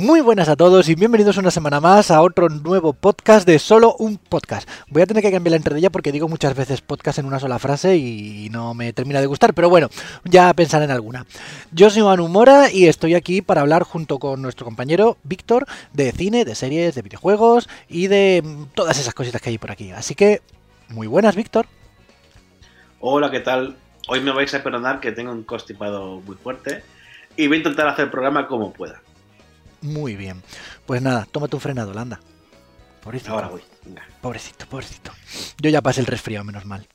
Muy buenas a todos y bienvenidos una semana más a otro nuevo podcast de solo un podcast. Voy a tener que cambiar la entradilla porque digo muchas veces podcast en una sola frase y no me termina de gustar, pero bueno, ya pensaré en alguna. Yo soy Manu Mora y estoy aquí para hablar junto con nuestro compañero Víctor de cine, de series, de videojuegos y de todas esas cositas que hay por aquí. Así que, muy buenas, Víctor. Hola, ¿qué tal? Hoy me vais a perdonar que tengo un constipado muy fuerte y voy a intentar hacer el programa como pueda. Muy bien. Pues nada, tómate un frenado, anda. Pobrecito. Ahora voy. Pobrecito, pobrecito. Yo ya pasé el resfriado, menos mal.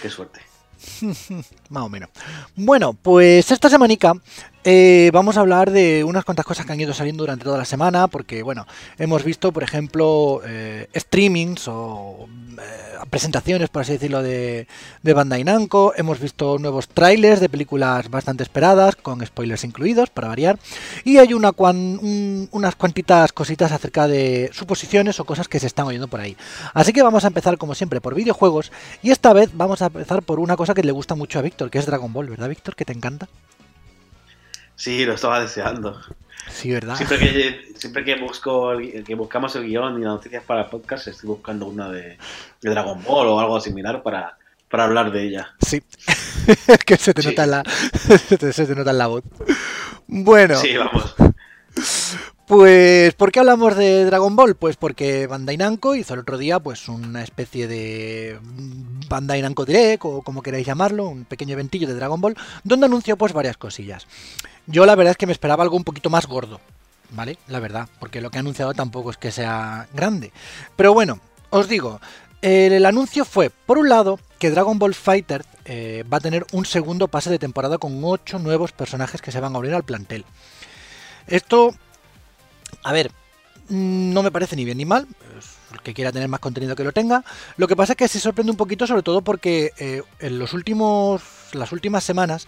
Qué suerte. Más o menos. Bueno, pues esta semanica eh, vamos a hablar de unas cuantas cosas que han ido saliendo durante toda la semana, porque bueno, hemos visto, por ejemplo, eh, streamings o eh, presentaciones, por así decirlo, de, de Bandai Namco, hemos visto nuevos trailers de películas bastante esperadas, con spoilers incluidos, para variar, y hay una unas cuantitas cositas acerca de suposiciones o cosas que se están oyendo por ahí. Así que vamos a empezar, como siempre, por videojuegos, y esta vez vamos a empezar por una cosa que le gusta mucho a Víctor, que es Dragon Ball, ¿verdad, Víctor? Que te encanta. Sí, lo estaba deseando. Sí, ¿verdad? Siempre que, siempre que, busco que buscamos el guion y las noticias para el podcast, estoy buscando una de, Dragon Ball o algo similar para, para hablar de ella. Sí, que se te, nota la, se te nota en la voz. Bueno. Sí, vamos. Pues, ¿por qué hablamos de Dragon Ball? Pues porque Bandai Namco hizo el otro día pues una especie de Bandai Namco Direct o como queráis llamarlo, un pequeño eventillo de Dragon Ball, donde anunció pues varias cosillas. Yo la verdad es que me esperaba algo un poquito más gordo, ¿vale? La verdad, porque lo que ha anunciado tampoco es que sea grande. Pero bueno, os digo, el, anuncio fue, por un lado, que Dragon Ball Fighter eh, va a tener un segundo pase de temporada con 8 nuevos personajes que se van a abrir al plantel. Esto a ver, no me parece ni bien ni mal. El que quiera tener más contenido que lo tenga. Lo que pasa es que se sorprende un poquito, sobre todo porque eh, en los últimos, las últimas semanas,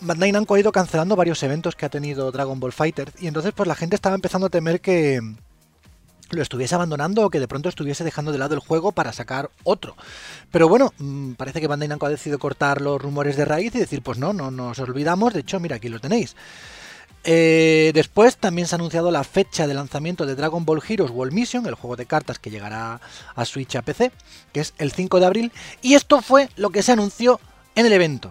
Bandai Namco ha ido cancelando varios eventos que ha tenido Dragon Ball Fighter. Y entonces, pues la gente estaba empezando a temer que lo estuviese abandonando o que de pronto estuviese dejando de lado el juego para sacar otro. Pero bueno, mm, parece que Bandai Namco ha decidido cortar los rumores de raíz y decir, pues no, no nos olvidamos. De hecho, mira, aquí lo tenéis. Eh, después también se ha anunciado la fecha de lanzamiento de Dragon Ball Heroes World Mission, el juego de cartas que llegará a Switch a PC, que es el 5 de abril, y esto fue lo que se anunció en el evento.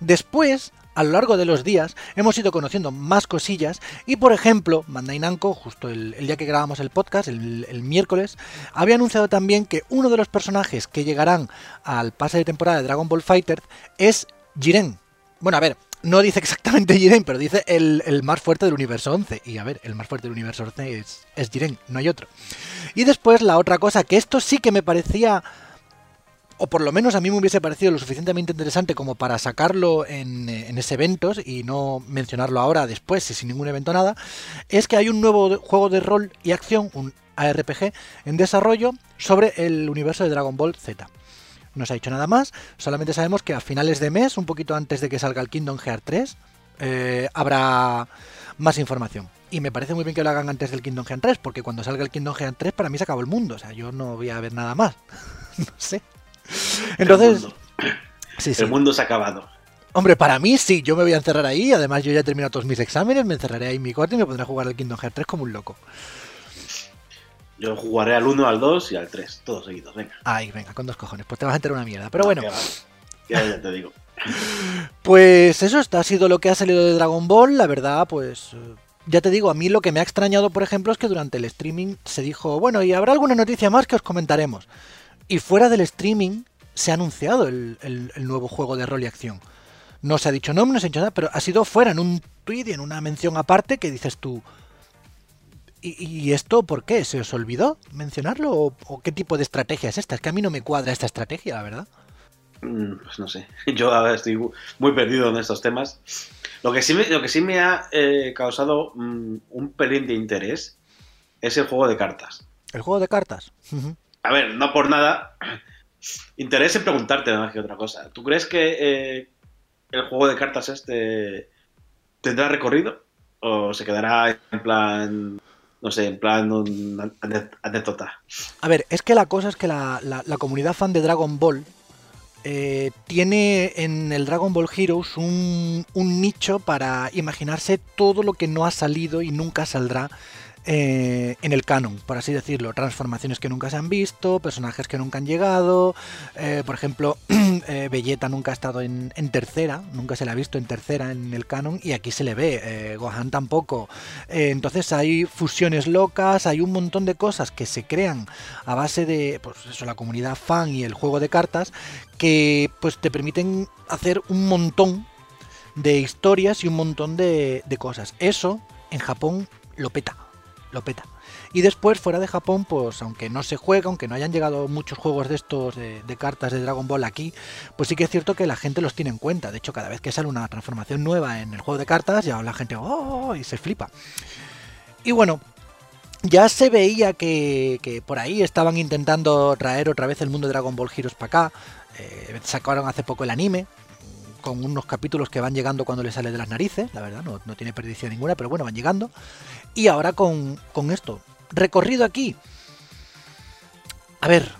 Después, a lo largo de los días, hemos ido conociendo más cosillas y, por ejemplo, Bandai Namco, justo el, día que grabamos el podcast, el, el, miércoles, había anunciado también que uno de los personajes que llegarán al pase de temporada de Dragon Ball Fighter es Jiren. Bueno, a ver, no dice exactamente Jiren, pero dice el, más fuerte del universo 11. Y a ver, el más fuerte del universo 11 es, es Jiren, no hay otro. Y después la otra cosa, que esto sí que me parecía, o por lo menos a mí me hubiese parecido lo suficientemente interesante como para sacarlo en, en ese evento y no mencionarlo ahora después, sin ningún evento nada, es que hay un nuevo juego de rol y acción, un ARPG, en desarrollo sobre el universo de Dragon Ball Z. No se ha dicho nada más, solamente sabemos que a finales de mes, un poquito antes de que salga el Kingdom Hearts 3, eh, habrá más información. Y me parece muy bien que lo hagan antes del Kingdom Hearts 3, porque cuando salga el Kingdom Hearts 3 para mí se acabó el mundo, o sea, yo no voy a ver nada más. no sé. Entonces... El mundo. se ha acabado. Hombre, para mí sí, yo me voy a encerrar ahí, además yo ya he terminado todos mis exámenes, me encerraré ahí en mi cuarto y me pondré a jugar al Kingdom Hearts 3 como un loco. Yo jugaré al 1, al 2 y al 3, todos seguidos, venga. Ay, venga, con dos cojones, pues te vas a enterar una mierda. Pero bueno. Ya, ya te digo. pues eso ha sido lo que ha salido de Dragon Ball. La verdad, pues ya te digo, a mí lo que me ha extrañado, por ejemplo, es que durante el streaming se dijo, bueno, y habrá alguna noticia más que os comentaremos. Y fuera del streaming se ha anunciado el, el nuevo juego de rol y acción. No se ha dicho nombre, no se ha dicho nada, pero ha sido fuera en un tweet y en una mención aparte que dices tú, ¿Y, esto por qué? ¿Se os olvidó mencionarlo? ¿O, qué tipo de estrategia es esta? Es que a mí no me cuadra esta estrategia, la verdad. Mm, pues no sé. Yo estoy muy perdido en estos temas. Lo que sí me, lo que sí me ha eh, causado mm, un pelín de interés es el juego de cartas. ¿El juego de cartas? A ver, no por nada. Interés en preguntarte más que otra cosa. ¿Tú crees que eh, el juego de cartas este tendrá recorrido? ¿O se quedará en plan no sé, en plan anécdota. A ver, es que la cosa es que la, comunidad fan de Dragon Ball eh, tiene en el Dragon Ball Heroes un, un nicho para imaginarse todo lo que no ha salido y nunca saldrá eh, en el canon, por así decirlo. Transformaciones que nunca se han visto, personajes que nunca han llegado. Eh, por ejemplo, eh, Belleta nunca ha estado en, tercera, nunca se le ha visto en tercera en el canon y aquí se le ve. Gohan tampoco. entonces hay fusiones locas, hay un montón de cosas que se crean a base de pues eso, la comunidad fan y el juego de cartas que pues te permiten hacer un montón de historias y un montón de cosas. Eso en Japón lo peta lo peta. Y después, fuera de Japón, pues aunque no se juega, aunque no hayan llegado muchos juegos de estos de, cartas de Dragon Ball aquí, pues sí que es cierto que la gente los tiene en cuenta. De hecho, cada vez que sale una transformación nueva en el juego de cartas, ya la gente ¡oh! y se flipa. Y bueno, ya se veía que, por ahí estaban intentando traer otra vez el mundo de Dragon Ball Heroes para acá. Eh, sacaron hace poco el anime, con unos capítulos que van llegando cuando le sale de las narices, la verdad, no, no tiene perdición ninguna, pero bueno, van llegando. Y ahora con, esto. Recorrido aquí. A ver,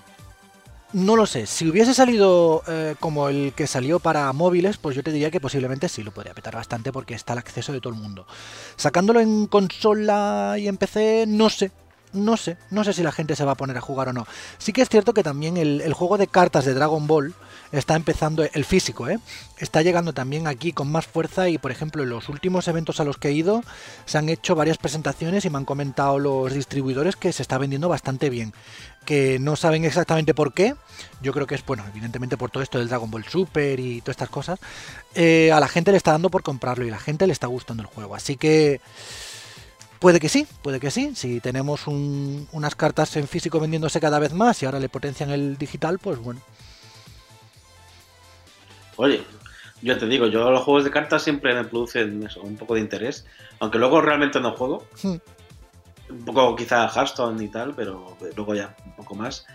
no lo sé. Si hubiese salido eh, como el que salió para móviles, pues yo te diría que posiblemente sí lo podría petar bastante porque está al acceso de todo el mundo. Sacándolo en consola y en PC, no sé. No sé, no sé si la gente se va a poner a jugar o no. Sí que es cierto que también el, juego de cartas de Dragon Ball está empezando, el físico, ¿eh? está llegando también aquí con más fuerza y por ejemplo en los últimos eventos a los que he ido se han hecho varias presentaciones y me han comentado los distribuidores que se está vendiendo bastante bien que no saben exactamente por qué. Yo creo que es, bueno, evidentemente por todo esto del Dragon Ball Super y todas estas cosas. Eh, a la gente le está dando por comprarlo y la gente le está gustando el juego. Así que puede que sí, puede que sí. Si tenemos unas cartas en físico vendiéndose cada vez más y ahora le potencian el digital, pues bueno, Oye, yo te digo, yo los juegos de cartas siempre me producen un poco de interés, aunque luego realmente no juego. Hmm. Un poco quizá Hearthstone y tal, pero luego ya un poco más.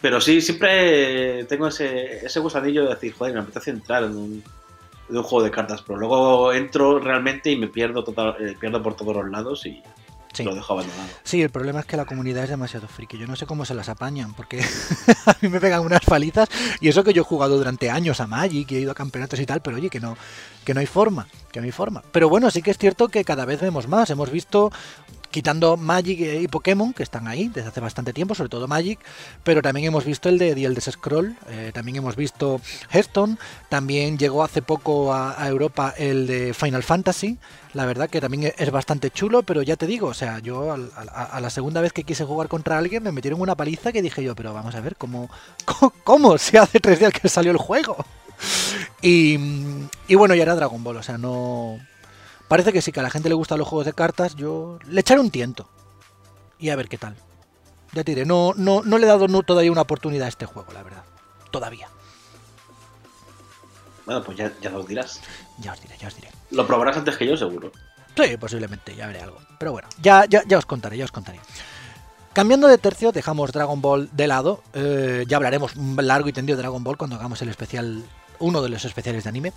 Pero sí, siempre tengo ese, ese gusanillo de decir, joder, me apetece entrar en un, juego de cartas, pero luego entro realmente y me pierdo, total, eh, pierdo por todos los lados y, Sí. Lo dejo abandonado. Sí, el problema es que la comunidad es demasiado friki. Yo no sé cómo se las apañan, porque a mí me pegan unas palizas. Y eso que yo he jugado durante años a Magic y he ido a campeonatos y tal, pero oye, que no, que no hay forma, que no hay forma. Pero bueno, sí que es cierto que cada vez vemos más. Hemos visto quitando Magic y Pokémon, que están ahí desde hace bastante tiempo, sobre todo Magic, pero también hemos visto el de The Elder Scroll, eh, también hemos visto Hearthstone, también llegó hace poco a, Europa el de Final Fantasy, la verdad que también es bastante chulo, pero ya te digo, o sea, yo a, la segunda vez que quise jugar contra alguien me metieron una paliza que dije yo, pero vamos a ver, ¿cómo, cómo, se hace tres días que salió el juego? Y, y bueno, ya era Dragon Ball, o sea, no Parece que sí, que a la gente le gustan los juegos de cartas. Yo le echaré un tiento. Y a ver qué tal. Ya te diré, no, no, no le he dado todavía una oportunidad a este juego, la verdad. Todavía. Bueno, pues ya, ya os dirás. Ya os diré, ya os diré. Lo probarás antes que yo, seguro. Sí, posiblemente, ya veré algo. Pero bueno, ya, ya, ya os contaré, ya os contaré. Cambiando de tercio, dejamos Dragon Ball de lado. Eh, ya hablaremos largo y tendido de Dragon Ball cuando hagamos el especial, uno de los especiales de anime.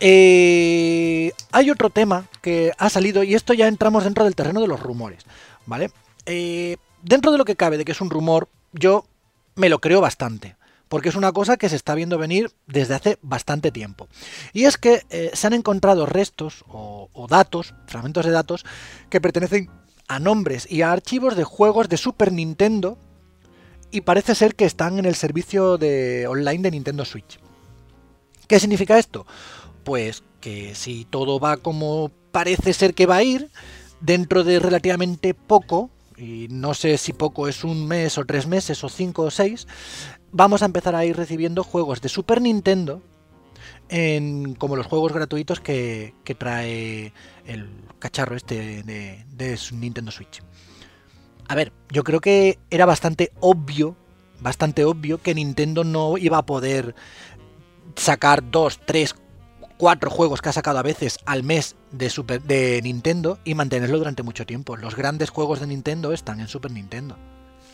Eh, hay otro tema que ha salido y esto ya entramos dentro del terreno de los rumores, ¿vale? Eh, dentro de lo que cabe de que es un rumor, yo me lo creo bastante, porque es una cosa que se está viendo venir desde hace bastante tiempo. Y es que eh, se han encontrado restos o, o datos, fragmentos de datos, que pertenecen a nombres y a archivos de juegos de Super Nintendo y parece ser que están en el servicio de online de Nintendo Switch. ¿Qué significa esto? Pues que si todo va como parece ser que va a ir, dentro de relativamente poco, y no sé si poco es un mes o tres meses o cinco o seis, vamos a empezar a ir recibiendo juegos de Super Nintendo en, como los juegos gratuitos que, trae el cacharro este de, de Nintendo Switch. A ver, yo creo que era bastante obvio, bastante obvio que Nintendo no iba a poder sacar dos, tres, cuatro juegos que ha sacado a veces al mes de, Super, de Nintendo y mantenerlo durante mucho tiempo. Los grandes juegos de Nintendo están en Super Nintendo.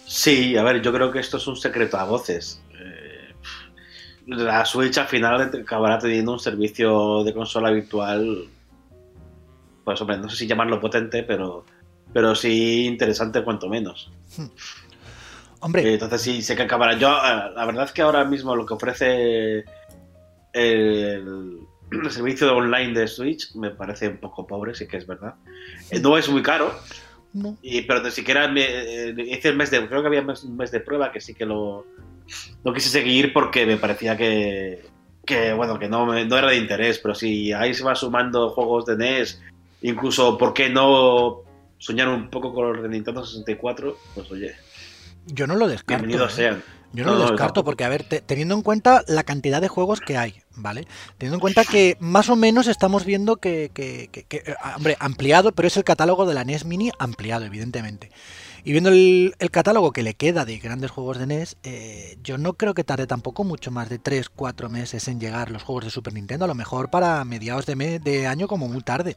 Sí, a ver, yo creo que esto es un secreto a voces. Eh, la Switch al final acabará teniendo un servicio de consola virtual, pues hombre, no sé si llamarlo potente, pero, pero sí interesante cuanto menos. Hmm. Hombre. entonces sí, sé que acabará. Yo, eh, la verdad es que ahora mismo lo que ofrece el, el servicio online de Switch me parece un poco pobre, sí que es verdad. Eh, No es muy caro, No. y, pero ni siquiera me, eh, hice el mes de. Creo que había un mes de prueba que sí que lo. No quise seguir porque me parecía que. que bueno, que no, no era de interés, pero si ahí se va sumando juegos de NES, incluso, ¿por qué no soñar un poco con los de Nintendo 64? Pues oye, Yo no lo descarto. bienvenidos ¿eh? sean. Yo no, No, lo descarto porque, a ver, te- teniendo en cuenta la cantidad de juegos que hay, ¿vale? Teniendo en cuenta que más o menos estamos viendo que, que- que- que, eh, hombre, ampliado, pero es el catálogo de la NES Mini ampliado, evidentemente. Y viendo el, catálogo que le queda de grandes juegos de NES, eh, yo no creo que tarde tampoco mucho más de 3-4 meses en llegar los juegos de Super Nintendo, a lo mejor para mediados de, me- de año como muy tarde.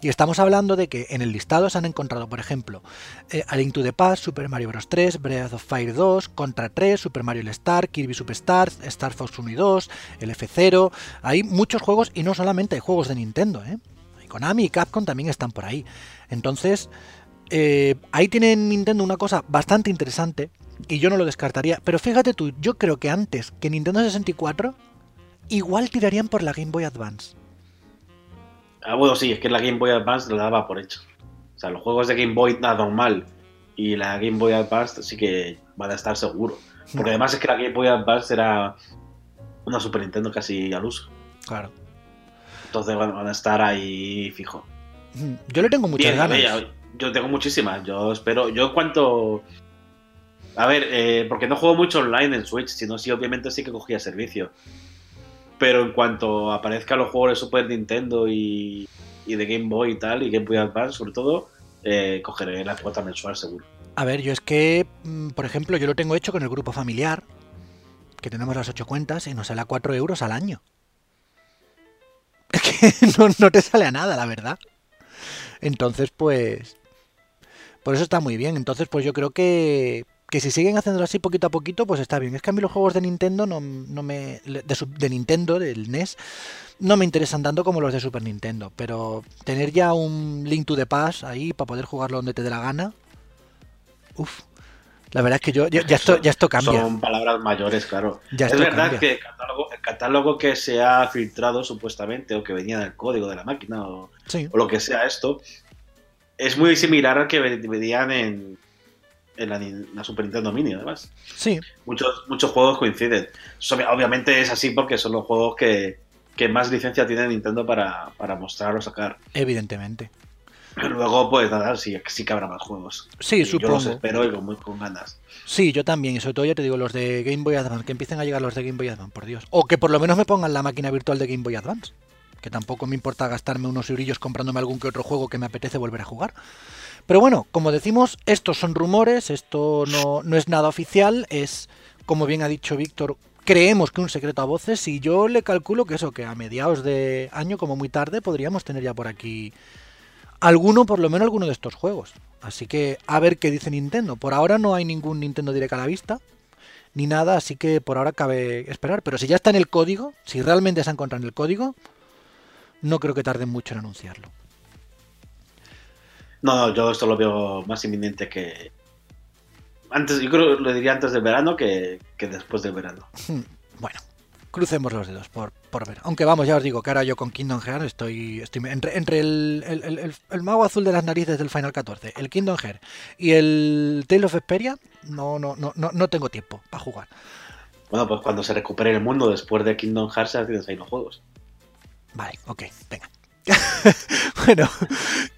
Y estamos hablando de que en el listado se han encontrado, por ejemplo, eh, A Link to the Past, Super Mario Bros. 3, Breath of Fire 2, Contra 3, Super Mario All Star, Kirby Superstars, Star Fox 1 y 2, el F0. Hay muchos juegos y no solamente hay juegos de Nintendo, ¿eh? Konami y Capcom también están por ahí. Entonces, eh, ahí tiene Nintendo una cosa bastante interesante y yo no lo descartaría. Pero fíjate tú, yo creo que antes que Nintendo 64, igual tirarían por la Game Boy Advance. Ah, bueno, sí, es que la Game Boy Advance lo daba por hecho. O sea, los juegos de Game Boy nada normal y la Game Boy Advance sí que van a estar seguro. Porque además es que la Game Boy Advance era una Super Nintendo casi al uso. Claro. Entonces van a estar ahí fijo. Yo le tengo muchas Bien, ganas. Yo tengo muchísimas. Yo espero. Yo en cuanto. A ver, eh, porque no juego mucho online en Switch, sino sí, obviamente sí que cogía servicio. Pero en cuanto aparezcan los juegos de Super Nintendo y, y de Game Boy y tal, y Game Boy Advance sobre todo, eh, cogeré la cuota mensual seguro. A ver, yo es que, mm, por ejemplo, yo lo tengo hecho con el grupo familiar, que tenemos las ocho cuentas y nos sale a 4 euros al año. Es que no, no te sale a nada, la verdad. Entonces, pues... Por eso está muy bien. Entonces, pues yo creo que, que si siguen haciéndolo así poquito a poquito, pues está bien. Es que a mí los juegos de Nintendo no, no me... De, su- de Nintendo, del NES, no me interesan tanto como los de Super Nintendo. Pero tener ya un Link to the Past ahí para poder jugarlo donde te dé la gana... Uf. La verdad es que yo ya, ya esto, ya esto cambia. Son palabras mayores, claro. Ya es verdad cambia. que el catálogo, el catálogo que se ha filtrado supuestamente, o que venía del código de la máquina, o, Sí. o lo que sea esto, es muy similar al que ve- venían en, en la, Super Nintendo Mini, además. Sí, Muchos, muchos juegos coinciden. Obviamente es así porque son los juegos que, que más licencia tiene Nintendo para, para mostrar o sacar. evidentemente. Luego, pues nada, sí, sí que habrá más juegos. Sí, Y Yo supongo. los espero y con, muy- con ganas. Sí, yo también. Y sobre todo, ya te digo, los de Game Boy Advance. Que empiecen a llegar los de Game Boy Advance, por Dios. O que por lo menos me pongan la máquina virtual de Game Boy Advance. Que tampoco me importa gastarme unos eurillos comprándome algún que otro juego que me apetece volver a jugar. Pero bueno, como decimos, estos son rumores, esto no, no es nada oficial, es, como bien ha dicho Víctor, creemos que un secreto a voces y yo le calculo que eso, que a mediados de año, como muy tarde, podríamos tener ya por aquí alguno, por lo menos alguno de estos juegos. Así que a ver qué dice Nintendo. Por ahora no hay ningún Nintendo Direct a la vista, ni nada, así que por ahora cabe esperar. Pero si ya está en el código, si realmente se ha encontrado en el código, no creo que tarden mucho en anunciarlo. No, no, yo esto lo veo más inminente que. Antes, yo creo que lo diría antes del verano que, que después del verano. Hmm, Bueno, crucemos los dedos por, por ver. Aunque vamos, ya os digo que ahora yo con Kingdom Hearts estoy, estoy entre, entre el, el- el- mago azul de las narices del Final 14, el Kingdom Hearts y el Tale of Vesperia, no, no, no, no, no tengo tiempo para jugar. Bueno, pues cuando se recupere el mundo después de Kingdom Hearts, ya tienes ahí los juegos. Vale, ok, venga. bueno,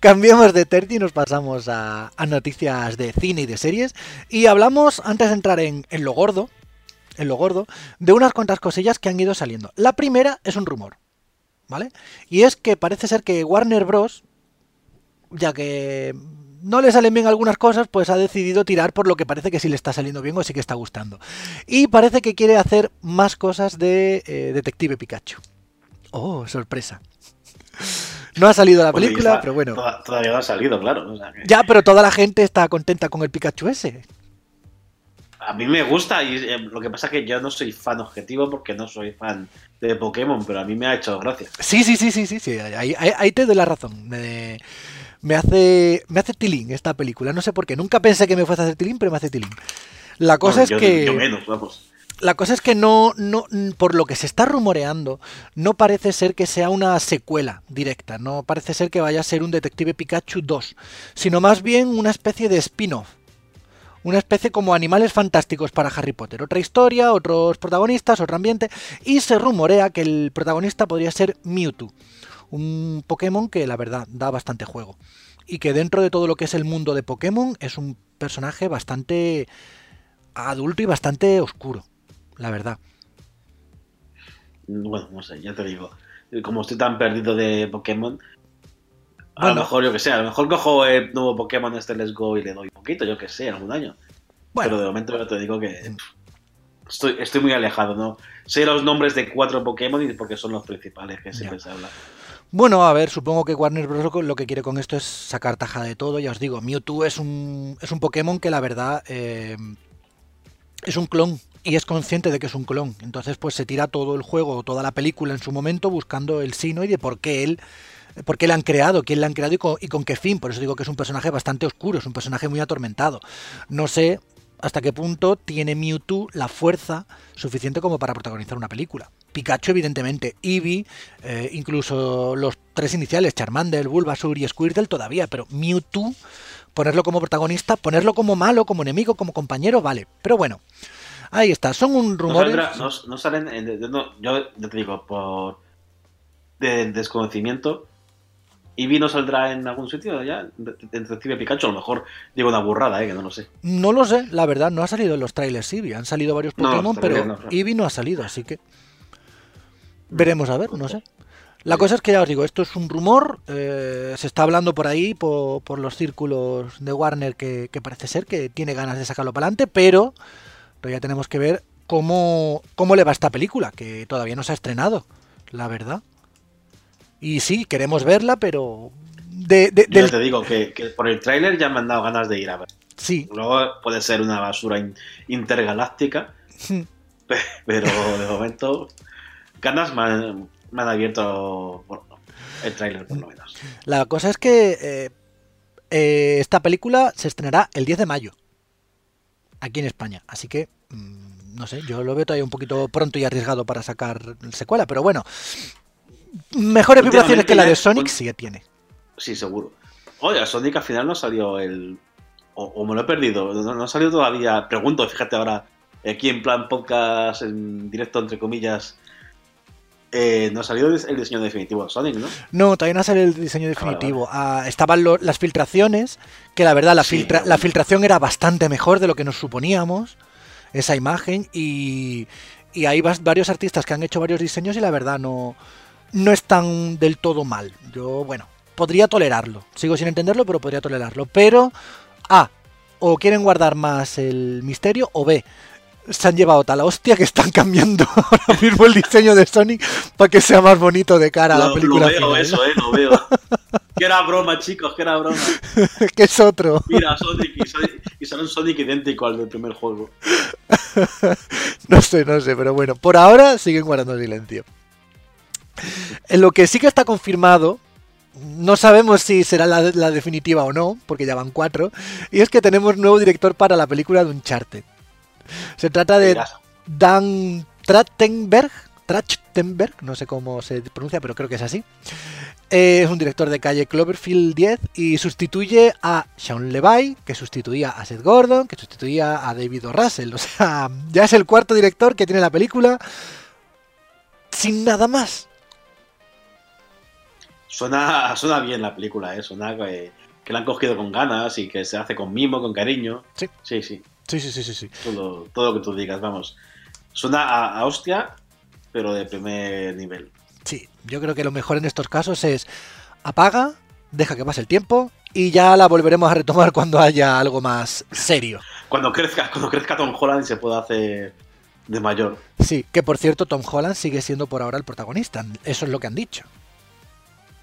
cambiamos de tercio y nos pasamos a, noticias de cine y de series. Y hablamos, antes de entrar en, en lo gordo, en lo gordo, de unas cuantas cosillas que han ido saliendo. La primera es un rumor, ¿vale? Y es que parece ser que Warner Bros., ya que no le salen bien algunas cosas, pues ha decidido tirar por lo que parece que sí le está saliendo bien o sí que está gustando. Y parece que quiere hacer más cosas de eh, Detective Pikachu. Oh, sorpresa. No ha salido la película, está- pero bueno. toda- Todavía no ha salido, claro. o sea que- Ya, pero toda la gente está contenta con el Pikachu ese. A mí me gusta y eh, lo que pasa es que yo no soy fan objetivo porque no soy fan de Pokémon, pero a mí me ha hecho gracia. Sí, sí, sí, sí, sí, sí. Ahí, ahí- ahí te doy la razón. Me, me hace me hace tilín esta película. No sé por qué. Nunca pensé que me fuese a hacer tilín, pero me hace tilín. La cosa Bueno, es yo- que. Yo menos, vamos. La cosa es que no, no, por lo que se está rumoreando, no parece ser que sea una secuela directa, no parece ser que vaya a ser un Detective Pikachu 2, sino más bien una especie de spin-off. Una especie como animales fantásticos para Harry Potter. Otra historia, otros protagonistas, otro ambiente. Y se rumorea que el protagonista podría ser Mewtwo. Un Pokémon que la verdad da bastante juego. Y que dentro de todo lo que es el mundo de Pokémon es un personaje bastante adulto y bastante oscuro la verdad. Bueno, no sé, ya te digo. Como estoy tan perdido de Pokémon, a Bueno. lo mejor, yo que sé, a lo mejor cojo el nuevo Pokémon este Let's Go y le doy un poquito, yo que sé, algún año. Bueno, Pero de momento yo te digo que estoy, estoy muy alejado, ¿no? Sé los nombres de cuatro Pokémon y porque son los principales que siempre se habla. bueno, a ver, supongo que Warner Bros. lo que quiere con esto es sacar taja de todo. Ya os digo, Mewtwo es un, es un Pokémon que la verdad eh, es un clon y es consciente de que es un clon. Entonces, pues se tira todo el juego, toda la película en su momento buscando el sino y de por qué él, por qué le han creado, quién le han creado y con, y con qué fin. Por eso digo que es un personaje bastante oscuro, es un personaje muy atormentado. No sé hasta qué punto tiene Mewtwo la fuerza suficiente como para protagonizar una película. Pikachu, evidentemente, Eevee, eh, incluso los tres iniciales, Charmander, Bulbasaur y Squirtle todavía, pero Mewtwo, ponerlo como protagonista, ponerlo como malo, como enemigo, como compañero, vale. Pero bueno, ahí está, son un saldrá- no, no salen, en- no, yo te digo, por de desconocimiento, Eevee no saldrá en algún sitio ya, de- de- Detective Pikachu, a lo mejor digo una burrada, eh, que no lo sé. No lo sé, la verdad, no ha salido en los trailers Eevee. Han salido varios Pokémon, pero no. Eevee no ha salido, así que veremos a ver, no sé. La cosa es que ya os digo, esto es un rumor, eh, se está hablando por ahí, por, por los círculos de Warner, que, que parece ser que tiene ganas de sacarlo para adelante, pero todavía tenemos que ver cómo, cómo le va esta película, que todavía no se ha estrenado, la verdad. Y sí, queremos verla, pero... De, de- Yo del- te digo que, que por el tráiler ya me han dado ganas de ir a ver. Sí, Luego puede ser una basura in- intergaláctica, pe- pero de momento ganas me han, me han abierto el tráiler por lo menos. La cosa es que eh, eh, esta película se estrenará el 10 de mayo aquí en España. Así que, mm, no sé, yo lo veo todavía un poquito pronto y arriesgado para sacar secuela, pero bueno. Mejores vibraciones que la de Sonic sí que tiene. Sí, seguro. Oye, Sonic al final no salió el... O, o me lo he perdido, no, no ha salido todavía. Pregunto, fíjate ahora, aquí en plan podcast, en directo entre comillas, eh, no ha salido el diseño definitivo de Sonic, ¿no? No, todavía no sale el diseño definitivo. Ah, estaban lo- las filtraciones, que la verdad la, Sí, filtra- pero- la filtración era bastante mejor de lo que nos suponíamos, esa imagen, y, y hay varios artistas que han hecho varios diseños y la verdad no, no están del todo mal. Yo, bueno, podría tolerarlo. Sigo sin entenderlo, pero podría tolerarlo. Pero, A, o quieren guardar más el misterio, o B, se han llevado tal hostia que están cambiando ahora mismo el diseño de Sonic para que sea más bonito de cara a la película. lo veo final, ¿no? eso, eh, lo veo. que era broma, chicos, que era broma. que es otro. Mira, Sonic y, Sonic, y sale un Sonic idéntico al del primer juego. No sé, no sé, pero bueno, por ahora siguen guardando silencio. En lo que sí que está confirmado, no sabemos si será la, la definitiva o no, porque ya van cuatro, y es que tenemos nuevo director para la película de Uncharted. Se trata de Dan Trachtenberg, Trachtenberg, no sé cómo se pronuncia, pero creo que es así. Eh, es un director de calle Cloverfield 10 y sustituye a Sean Levy, que sustituía a Seth Gordon, que sustituía a David O. Russell. O sea, ya es el cuarto director que tiene la película sin nada más. Suena, suena bien la película, ¿eh? Suena que, que la han cogido con ganas y que se hace con mimo, con cariño. Sí. Sí, sí. Sí, sí, sí, sí. sí. Todo, todo lo que tú digas, vamos. Suena a, a hostia, pero de primer nivel. Sí, yo creo que lo mejor en estos casos es apaga, deja que pase el tiempo y ya la volveremos a retomar cuando haya algo más serio. Cuando crezca, cuando crezca Tom Holland se puede hacer de mayor. Sí, que por cierto Tom Holland sigue siendo por ahora el protagonista. Eso es lo que han dicho.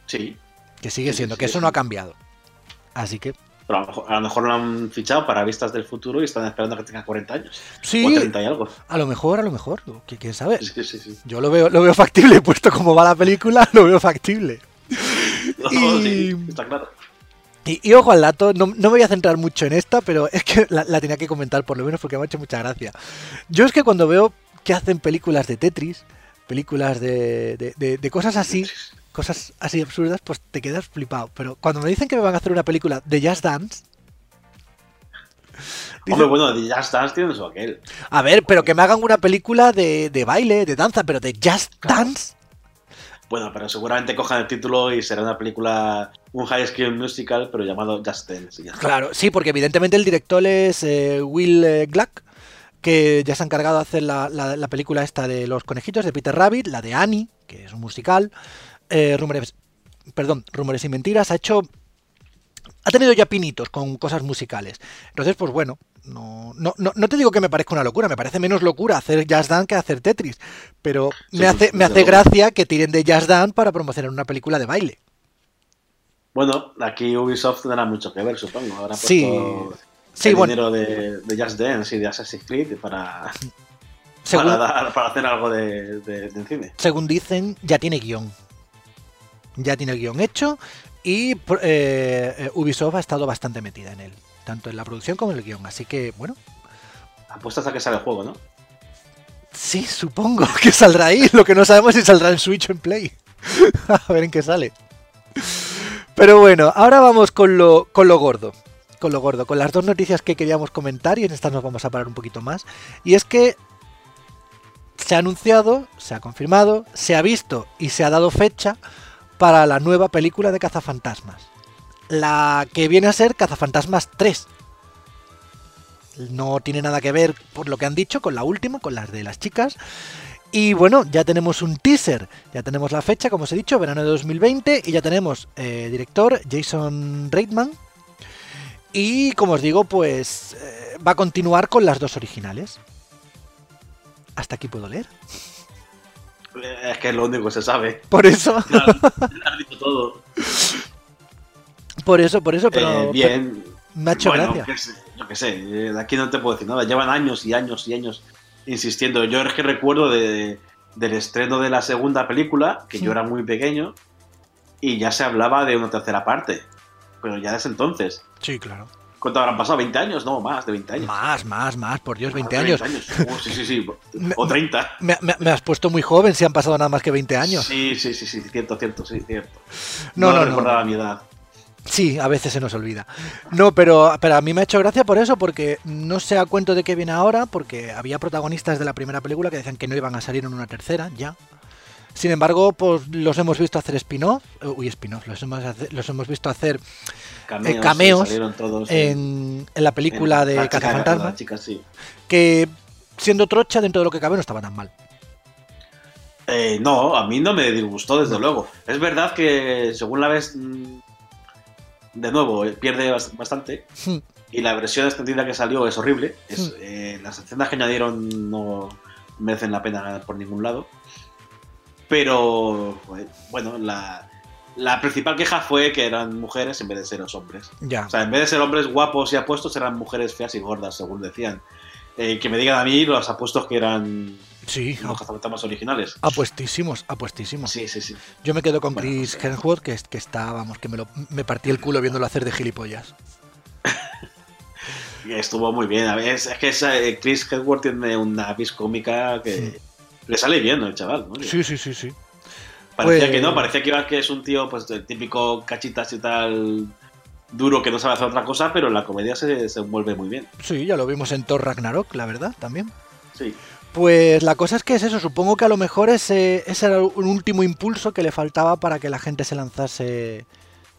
Sí. Que sigue siendo, sí, que sí, eso no ha cambiado. Así que Pero a lo, mejor, a lo mejor lo han fichado para vistas del futuro y están esperando a que tenga 40 años. sí, O 30 y algo. a lo mejor, a lo mejor, quién sabe. Sí, sí, sí. Yo lo veo, lo veo factible, puesto como va la película, lo veo factible. No, Y- está claro. Y, y ojo al dato, no, no me voy a centrar mucho en esta, pero es que la, la tenía que comentar por lo menos porque me ha hecho mucha gracia. Yo es que cuando veo que hacen películas de Tetris, películas de, de- de- de cosas así, cosas así absurdas, pues te quedas flipado. Pero cuando me dicen que me van a hacer una película de Just Dance, Hombre, dicen, bueno, de Just Dance tiene su aquel. a ver, pero que me hagan una película de, de baile, de danza, pero de Just Dance. Bueno, pero seguramente cojan el título y será una película, un high school musical, pero llamado Just Dance. y ya está. Claro, sí, porque evidentemente el director es eh, Will eh, Gluck, que ya se ha encargado de hacer la, la- la película esta de los conejitos de Peter Rabbit, la de Annie, que es un musical, eh, Rumores, perdón, Rumores y Mentiras, ha hecho, ha tenido ya pinitos con cosas musicales. Entonces, pues bueno, no, no, no, no te digo que me parezca una locura, me parece menos locura hacer Jazz Dance que hacer Tetris, pero me sí, hace, me hace gracia que tiren de Jazz Dance para promocionar una película de baile. Bueno, aquí Ubisoft tendrá mucho que ver, supongo. Habrá puesto Sí, sí, el bueno. dinero de, de Just Dance y de Assassin's Creed para, Según, para, dar- para hacer algo de, de- de cine. según dicen, ya tiene guion. Ya tiene el guion hecho y eh, eh, Ubisoft ha estado bastante metida en él, tanto en la producción como en el guion. Así que, bueno, Apuestas a que sale el juego, ¿no? sí, supongo que saldrá ahí. Lo que no sabemos es si saldrá en Switch o en Play. a ver en qué sale. Pero bueno, ahora vamos con lo, con lo gordo. Con lo gordo, con las dos noticias que queríamos comentar y en estas nos vamos a parar un poquito más. Y es que se ha anunciado, se ha confirmado, se ha visto y se ha dado fecha para la nueva película de Cazafantasmas. La que viene a ser Cazafantasmas 3. No tiene nada que ver, por lo que han dicho, con la última, con las de las chicas. Y bueno, ya tenemos un teaser, ya tenemos la fecha, como os he dicho, verano de 2020, y ya tenemos eh, director Jason Reitman. Y como os digo, pues eh, va a continuar con las dos originales. Hasta aquí puedo leer. Es que es lo único que se sabe. Por eso, Claro, has dicho todo. por eso, por eso, pero, Eh, bien. pero me ha hecho Bueno, gracia. qué sé, yo qué sé, eh, de aquí no te puedo decir nada. Llevan años y años y años insistiendo. Yo es que recuerdo de- del estreno de la segunda película, que yo era muy pequeño, y ya se hablaba de una tercera parte. Pero ya desde entonces. Sí, claro. ¿Cuánto habrán pasado? ¿20 años? No, más de 20 años. Más, más, más, por Dios, 20 Más de años. Oh, sí, sí, sí. O 30. Me, me- me has puesto muy joven si han pasado nada más que 20 años. Sí, sí, sí, sí, cierto, cierto, sí, cierto. No, no, no. recordaba mi edad. Sí, a veces se nos olvida. No, pero, pero a mí me ha hecho gracia por eso, porque no sé a cuento de qué viene ahora, porque había protagonistas de la primera película que decían que no iban a salir en una tercera, ya. Sin embargo, pues los hemos visto hacer spin-off, eh, uy, spin-off, los hemos, los hemos visto hacer Cameos, Eh, cameos sí, salieron todos en, en la película en de la la chica, sí. que siendo trocha dentro de lo que cabe no estaba tan mal. Eh, no, a mí no me disgustó, desde luego. Es verdad que según la ves, mm, de nuevo, eh, pierde bas- bastante. Hmm. Y la versión extendida que salió es horrible. Es, Hmm. eh, las escenas que añadieron no merecen la pena por ningún lado. Pero, bueno, la, la principal queja fue que eran mujeres en vez de ser los hombres. Ya. O sea, en vez de ser hombres guapos y apuestos, eran mujeres feas y gordas, según decían. Eh, que me digan a mí los apuestos que eran Sí, los cazafantasmas originales. apuestísimos, apuestísimos. Sí, sí, sí. Yo me quedo con Bueno, Chris pues, Hemsworth, que, que está, vamos, que me, lo, me partí el culo viéndolo hacer de gilipollas. Estuvo muy bien. A ver, es, es que esa, eh, Chris Hemsworth tiene una vis cómica que le sale bien, ¿no, el chaval? ¿no? Sí, sí, sí, sí. Parecía Pues- que no, parecía que, iba, que es un tío, pues, el típico cachitas y tal, duro que no sabe hacer otra cosa, pero en la comedia se, se envuelve muy bien. Sí, ya lo vimos en Thor Ragnarok, la verdad, también. Sí. Pues la cosa es que es eso, supongo que a lo mejor ese, ese era un último impulso que le faltaba para que la gente se lanzase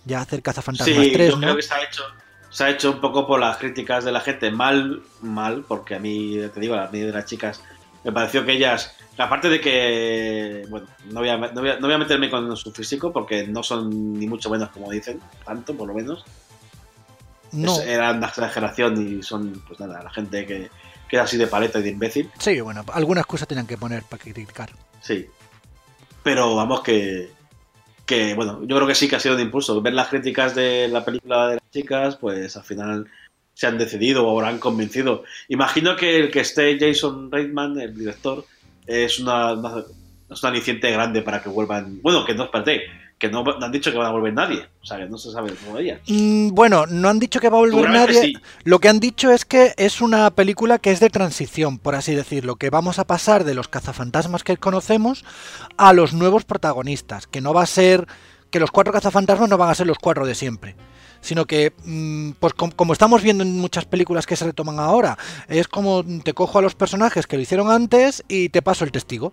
ya a hacer Cazafantasmas Sí, 3, yo ¿no? creo que se ha hecho. Se ha hecho un poco por las críticas de la gente mal, mal, porque a mí, te digo, a mí de las chicas, me pareció que ellas, aparte de que, bueno, no voy a, no voy a, no voy a meterme con su físico porque no son ni mucho menos como dicen, tanto por lo menos. No, Es- era una exageración y son, pues nada, la gente que, que es así de paleta y de imbécil, sí, bueno, algunas cosas tenían que poner para criticar. sí. Pero vamos que, que, bueno, yo creo que sí que ha sido un impulso. Ver las críticas de la película de las chicas, pues al final se han decidido o habrán convencido. Imagino que el que esté Jason Reitman, el director, es una, una, es una aliciente grande para que vuelvan. Bueno, que no, espérate, que no, no han dicho que van a volver nadie. O sea, que no se sabe todavía. Mm, bueno, no han dicho que va a volver nadie. sí. Lo que han dicho es que es una película que es de transición, por así decirlo, que vamos a pasar de los cazafantasmas que conocemos a los nuevos protagonistas, que no va a ser que los cuatro cazafantasmas no van a ser los cuatro de siempre, sino que mm, pues com- como estamos viendo en muchas películas que se retoman ahora, es como te cojo a los personajes que lo hicieron antes y te paso el testigo.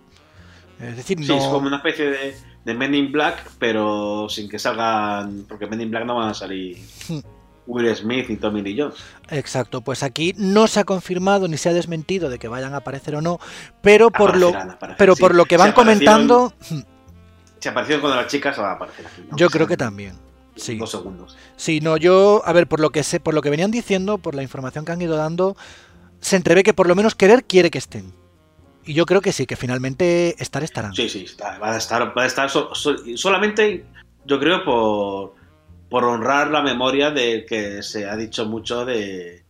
Es decir, Sí, no es como una especie de, de Men in Black, pero sin que salgan. Porque Men in Black no van a salir Hmm. Will Smith y Tommy Lee Jones. Exacto, pues aquí no se ha confirmado ni se ha desmentido de que vayan a aparecer o no, pero por lo Aparecerán, pero sí. por lo que van comentando, Si aparecieron cuando las chicas, va a aparecer aquí. ¿no? yo creo que también. Sí. Dos segundos. Sí, no, yo, a ver, por lo que sé, por lo que venían diciendo, por la información que han ido dando, se entrevé que por lo menos querer quiere que estén. Y yo creo que sí, que finalmente estar estarán. Sí, sí, está- va a estar, va a estar so- so- solamente, yo creo, por, por honrar la memoria de que se ha dicho mucho de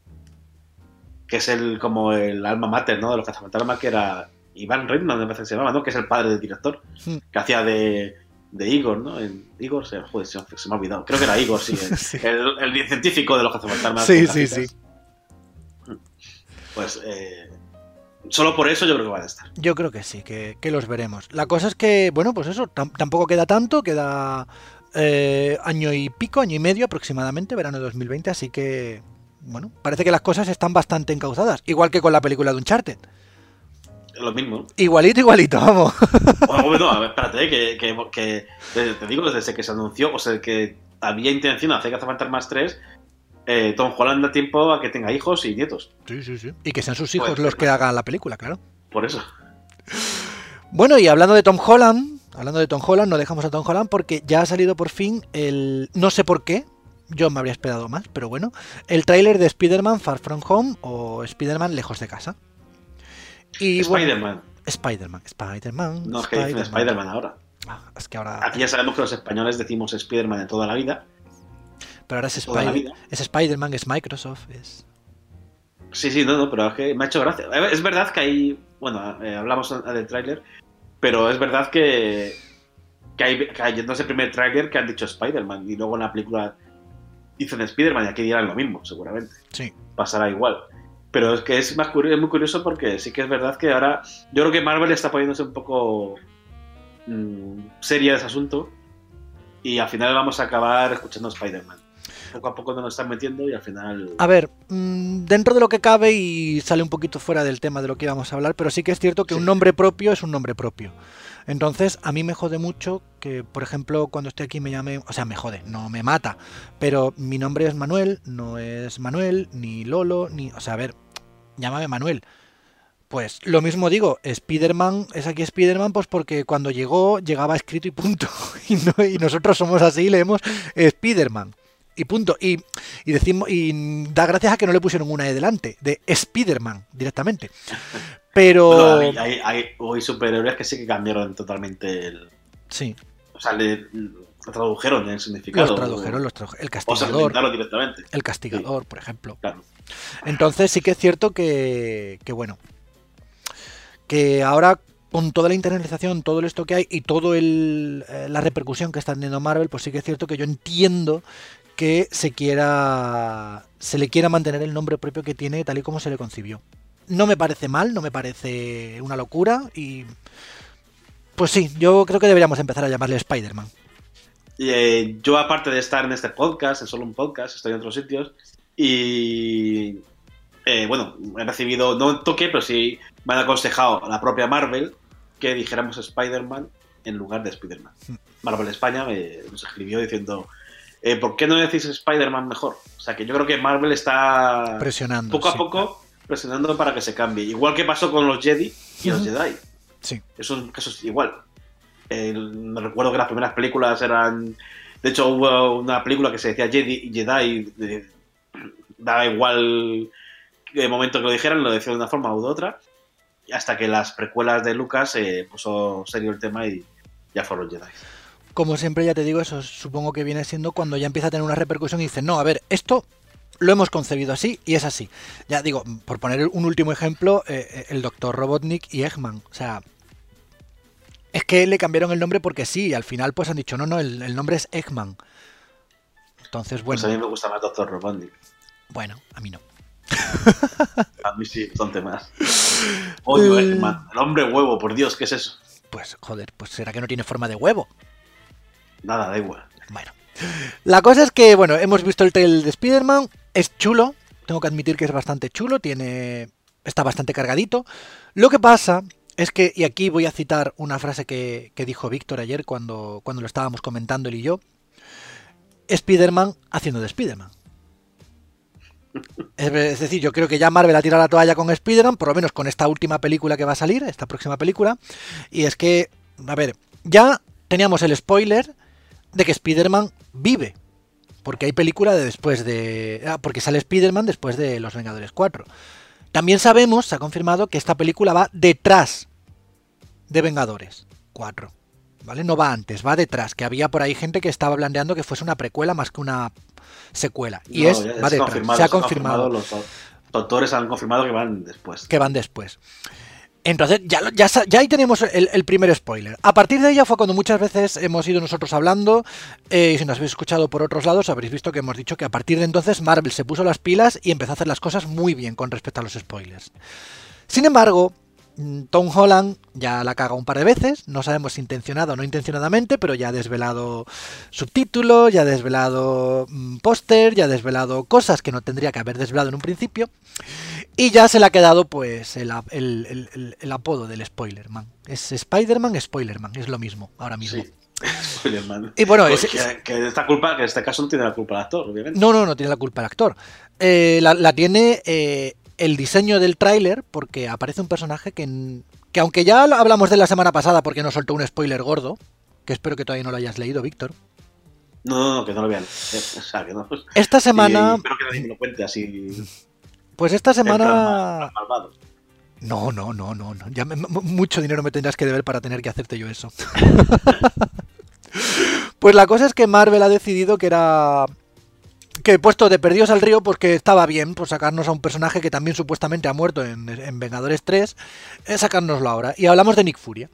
que es el como el alma mater, ¿no? De los cazafantasmas, que era Iván Reitman, me parece que se llamaba, ¿no? Que es el padre del director, Hmm. que hacía de, de Igor, ¿no? Igor, se, joder, se, se me ha olvidado. Creo que era Igor, sí. El, Sí. el- el científico de los cazafantasmas. Sí, sí, gafitas. Pues eh, solo por eso yo creo que van a estar. Yo creo que sí, que, que los veremos. La cosa es que, bueno, pues eso, tam- tampoco queda tanto, queda eh, año y pico, año y medio aproximadamente, verano de 2020, así que, bueno, parece que las cosas están bastante encauzadas, igual que con la película de Uncharted. Lo mismo. Igualito, igualito, vamos. Bueno, bueno, a ver, espérate, que, que, que te, te digo, desde que se anunció, o sea, que había intención de hacer Cazafantasmas 3, eh, Tom Holland da tiempo a que tenga hijos y nietos. Sí, sí, sí. Y que sean sus hijos Pues, los que hagan la película, claro. Por eso. Bueno, y hablando de Tom Holland, hablando de Tom Holland, no dejamos a Tom Holland porque ya ha salido por fin el. No sé por qué, yo me habría esperado más, pero bueno, el tráiler de Spider-Man Far From Home o Spider-Man Lejos de Casa. Y Spider-Man. Spider-Man, Spider-Man. No, es que dicen Spider-Man ahora. Ah, es que ahora. Aquí ya sabemos que los españoles decimos Spider-Man de toda la vida. Pero ahora es, Toda la Spider- vida. es Spider-Man, es Microsoft, es. Sí, sí, no, no, pero es que me ha hecho gracia. Eh, Es verdad que hay. Bueno, eh, hablamos del tráiler, pero es verdad que. Que hay, que hay- no es el primer tráiler que han dicho Spider-Man y luego en la película dicen Spider-Man y aquí dirán lo mismo, seguramente. Sí. pasará igual. Pero es que es más curioso, es muy curioso porque sí que es verdad que ahora yo creo que Marvel está poniéndose un poco mm, seria ese asunto y al final vamos a acabar escuchando Spider-Man. Poco a poco nos están metiendo y al final... A ver, mm, dentro de lo que cabe y sale un poquito fuera del tema de lo que íbamos a hablar, pero sí que es cierto que Sí. un nombre propio es un nombre propio. Entonces, a mí me jode mucho que, por ejemplo, cuando estoy aquí me llame, o sea, me jode, no me mata, pero mi nombre es Manuel, no es Manuel, ni Lolo, ni, o sea, a ver, llámame Manuel. Pues lo mismo digo, Spider-Man es aquí Spider-Man, pues porque cuando llegó, llegaba escrito y punto. Y, no- y nosotros somos así y leemos Spider-Man. Y punto. Y, y decimos, y da gracias a que no le pusieron una de delante, de Spider-Man directamente. Pero. Bueno, hay, hay, hay- hay superhéroes que sí que cambiaron totalmente el... Sí, O sea, le, lo tradujeron el significado. los tradujeron, los tradujeron. El O castigador. directamente. El castigador, por ejemplo. Claro. Entonces sí que es cierto que, bueno, que ahora con toda la internalización, todo esto que hay y todo el, eh, la repercusión que está teniendo Marvel, pues sí que es cierto que yo entiendo que se quiera se le quiera mantener el nombre propio que tiene tal y como se le concibió. No me parece mal, no me parece una locura y pues sí, yo creo que deberíamos empezar a llamarle Spider-Man. Eh, yo, aparte de estar en este podcast, en solo un podcast, estoy en otros sitios. Y eh, bueno, he recibido, no un toque, pero sí me han aconsejado a la propia Marvel que dijéramos Spider-Man en lugar de Spider-Man. Hmm. Marvel España me, nos escribió diciendo, eh, ¿por qué no decís Spider-Man mejor? O sea que yo creo que Marvel está Presionando. poco a sí. poco presionando para que se cambie. Igual que pasó con los Jedi y los. Jedi. Sí. Es un caso igual. Me recuerdo que las primeras películas eran. De hecho, hubo una película que se decía Jedi, Jedi de- daba igual el momento que lo dijeran, lo decían de una forma u de otra. Hasta que las precuelas de Lucas se puso serio el tema y ya fueron Jedi. Como siempre ya te digo, eso supongo que viene siendo cuando ya empieza a tener una repercusión y dicen, no, a ver, esto lo hemos concebido así y es así. Ya digo, por poner un último ejemplo, eh, eh, el doctor Robotnik y Eggman. O sea, Es que le cambiaron el nombre porque sí, y al final pues han dicho, no, no, el, el nombre es Eggman. Entonces, bueno. Pues a mí me gusta más Doctor Robotnik. Bueno, a mí no. A mí sí, bastante más. Oye, Eh. Eggman, el hombre huevo, por Dios, ¿qué es eso? Pues joder, pues será que no tiene forma de huevo. Nada, da igual. Bueno. La cosa es que, bueno, hemos visto el trailer de Spider-Man. Es chulo. Tengo que admitir que es bastante chulo. Tiene. Está bastante cargadito. Lo que pasa es que, y aquí voy a citar una frase que, que dijo Víctor ayer cuando, cuando lo estábamos comentando él y yo. Spider-Man haciendo de Spider-Man. Es decir, yo creo que ya Marvel ha tirado la toalla con Spider-Man, por lo menos con esta última película que va a salir, esta próxima película. Y es que, a ver, ya teníamos el spoiler de que Spider-Man vive. Porque hay película de después de. ah, porque sale Spider-Man después de Los Vengadores 4. También sabemos, se ha confirmado, que esta película va detrás de Vengadores 4. ¿Vale? No va antes, va detrás. Que había por ahí gente que estaba planteando que fuese una precuela más que una secuela. Y No, es, va se detrás. confirmado, se ha confirmado Los do- doctores han confirmado que van después. que van después. Entonces, ya, ya, ya ahí tenemos el, el primer spoiler. A partir de ella fue cuando muchas veces hemos ido nosotros hablando, eh, y si nos habéis escuchado por otros lados, habréis visto que hemos dicho que a partir de entonces Marvel se puso las pilas y empezó a hacer las cosas muy bien con respecto a los spoilers. Sin embargo, Tom Holland ya la caga un par de veces, no sabemos si intencionado o no intencionadamente, pero ya ha desvelado subtítulos, ya ha desvelado mm, póster, ya ha desvelado cosas que no tendría que haber desvelado en un principio. Y ya se le ha quedado pues el, el- el- el- el apodo del Spoilerman. Es Spider-Man, Spoilerman, es lo mismo ahora mismo. Sí. Y bueno, Pues es- que, que esta culpa, que en este caso no tiene la culpa el actor, obviamente. No, no, no tiene la culpa el actor. Eh, la, la tiene eh, el diseño del tráiler porque aparece un personaje que, que aunque ya hablamos de la semana pasada porque nos soltó un spoiler gordo, que espero que todavía no lo hayas leído, Víctor. No, no, que no lo vean. O sea, que no. Esta semana, Y espero que nadie me lo cuente así. pues esta semana... No, no, no, no, no. Ya me- mucho dinero me tendrás que deber para tener que hacerte yo eso. pues la cosa es que Marvel ha decidido que era que puesto de perdidos al río, pues que estaba bien, por sacarnos a un personaje que también supuestamente ha muerto en, en Vengadores 3, eh, sacárnoslo ahora. Y hablamos de Nick Furia.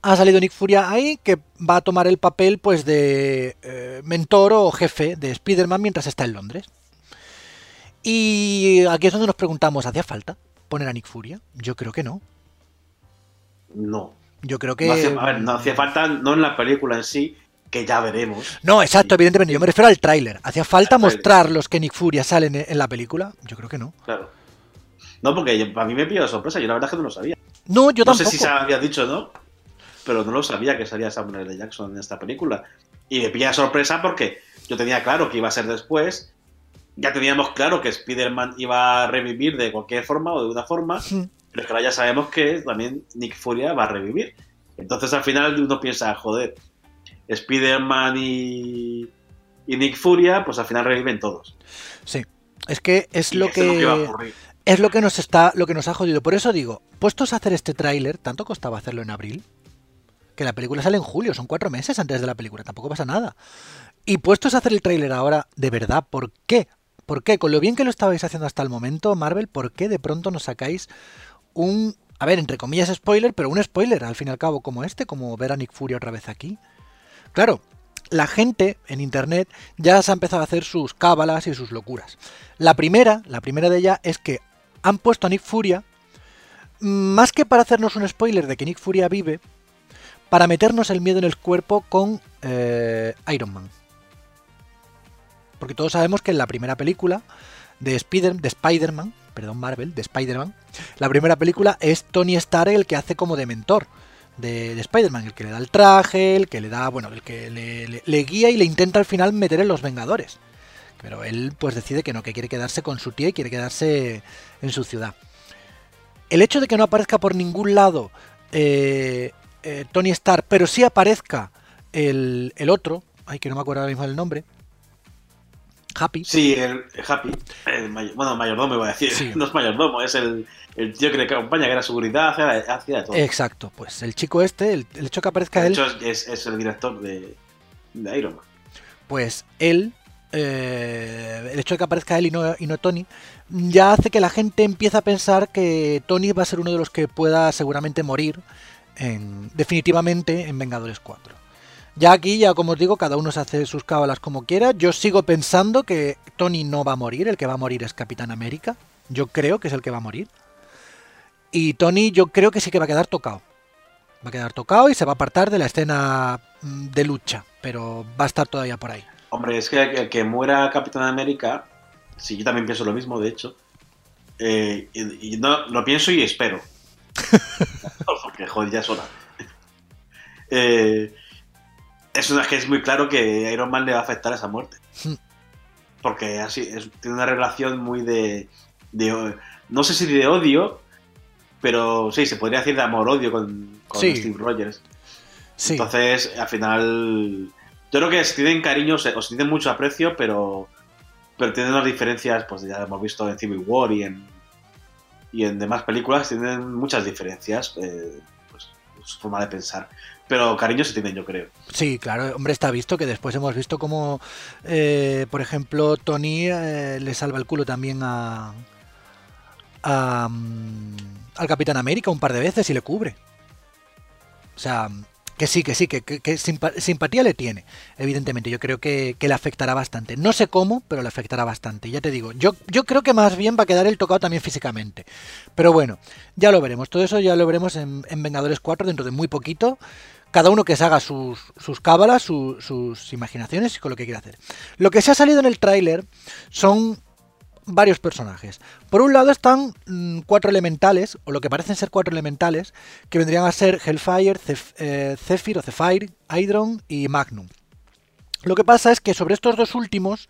Ha salido Nick Furia ahí, que va a tomar el papel pues de eh, mentor o jefe de Spider-Man mientras está en Londres. Y aquí es donde nos preguntamos, ¿hacía falta poner a Nick Furia? Yo creo que no. No. Yo creo que... No hacía, a ver, no hacía falta, no en la película en sí, que ya veremos. No, exacto, evidentemente. Yo me refiero al tráiler. ¿Hacía falta mostrar los que Nick Furia salen en la película? Yo creo que no. Claro. No, porque a mí me pilló de sorpresa, yo la verdad es que no lo sabía. No, yo no tampoco. sé si se había dicho no, pero no lo sabía que salía Samuel L. Jackson en esta película. Y me pilla de sorpresa porque yo tenía claro que iba a ser después. Ya teníamos claro que Spider-Man iba a revivir de cualquier forma o de una forma, pero es que ahora ya sabemos que también Nick Furia va a revivir. Entonces al final uno piensa, joder, Spider-Man y, y Nick Furia, pues al final reviven todos. Sí. Es que es lo eso es lo que va a que ocurrir. es lo que nos está lo que nos ha jodido. Por eso digo, puestos a hacer este tráiler, tanto costaba hacerlo en abril, que la película sale en julio, son cuatro meses antes de la película, tampoco pasa nada. Y puestos a hacer el tráiler ahora, de verdad, ¿por qué? ¿Por qué? Con lo bien que lo estabais haciendo hasta el momento, Marvel, ¿por qué de pronto nos sacáis un, a ver, entre comillas spoiler, pero un spoiler al fin y al cabo como este, como ver a Nick Fury otra vez aquí? Claro, la gente en internet ya se ha empezado a hacer sus cábalas y sus locuras. La primera, la primera de ellas es que han puesto a Nick Furia más que para hacernos un spoiler de que Nick Furia vive, para meternos el miedo en el cuerpo con eh, Iron Man. Porque todos sabemos que en la primera película de, Spider, de Spider-Man, perdón, Marvel, de Spider-Man, la primera película es Tony Stark el que hace como de mentor de, de Spider-Man, el que le da el traje, el que le da, bueno, el que le guía y le intenta al final meter en los Vengadores. Pero él pues decide que no, que quiere quedarse con su tía y quiere quedarse en su ciudad. El hecho de que no aparezca por ningún lado eh, eh, Tony Stark, pero sí aparezca el, el otro, ay que no me acuerdo ahora mismo el nombre, Happy, Sí, el Happy, el may- bueno, mayordomo iba a decir, Sí. no es mayordomo, es el, el tío que le acompaña, que era seguridad, hacía, hacía de todo. exacto, pues el chico este, el, el hecho que aparezca de él, hecho, es, es el director de, de Iron Man. pues él, eh, el hecho de que aparezca él y no, y no Tony, ya hace que la gente empiece a pensar que Tony va a ser uno de los que pueda seguramente morir en, definitivamente en Vengadores 4. Ya aquí, ya como os digo, cada uno se hace sus cábalas como quiera. Yo sigo pensando que Tony no va a morir, el que va a morir es Capitán América. Yo creo que es el que va a morir. Y Tony yo creo que sí que va a quedar tocado. Va a quedar tocado y se va a apartar de la escena mm, de lucha, pero va a estar todavía por ahí. Hombre, es que que, que muera Capitán América, sí, yo también pienso lo mismo, de hecho. Eh, y, y no, lo pienso y espero. Porque, joder, ya es hora. Eh, es, una, que es muy claro que Iron Man le va a afectar esa muerte. Hmm. Porque así es- tiene una relación muy de, de- No sé si de odio, pero sí, se podría decir de amor-odio con, con Sí. Steve Rogers. Sí, Entonces, al final. Yo creo que se tienen cariño, se- o se tienen mucho aprecio, pero. Pero tienen unas diferencias, pues ya hemos visto en Civil War y en. Y en demás películas tienen muchas diferencias, eh, pues, su forma de pensar. Pero cariño se tienen, yo creo. sí, claro, hombre, está visto que después hemos visto como, eh, por ejemplo, Tony eh, le salva el culo también a, mm, al Capitán América un par de veces y le cubre. O sea, que sí, que sí, que, que- que simpa- simpatía le tiene, evidentemente. Yo creo que, que le afectará bastante. No sé cómo, pero le afectará bastante. Ya te digo, yo, yo creo que más bien va a quedar el tocado también físicamente. Pero bueno, ya lo veremos. Todo eso ya lo veremos en, en Vengadores 4 dentro de muy poquito. Cada uno que se haga sus, cábalas, su- sus imaginaciones y con lo que quiera hacer. Lo que se ha salido en el tráiler son varios personajes. Por un lado están mm, cuatro elementales, o lo que parecen ser cuatro elementales, que vendrían a ser Hellfire, eh, Zephyr o Zephyr, Hydron y Magnum. Lo que pasa es que sobre estos dos últimos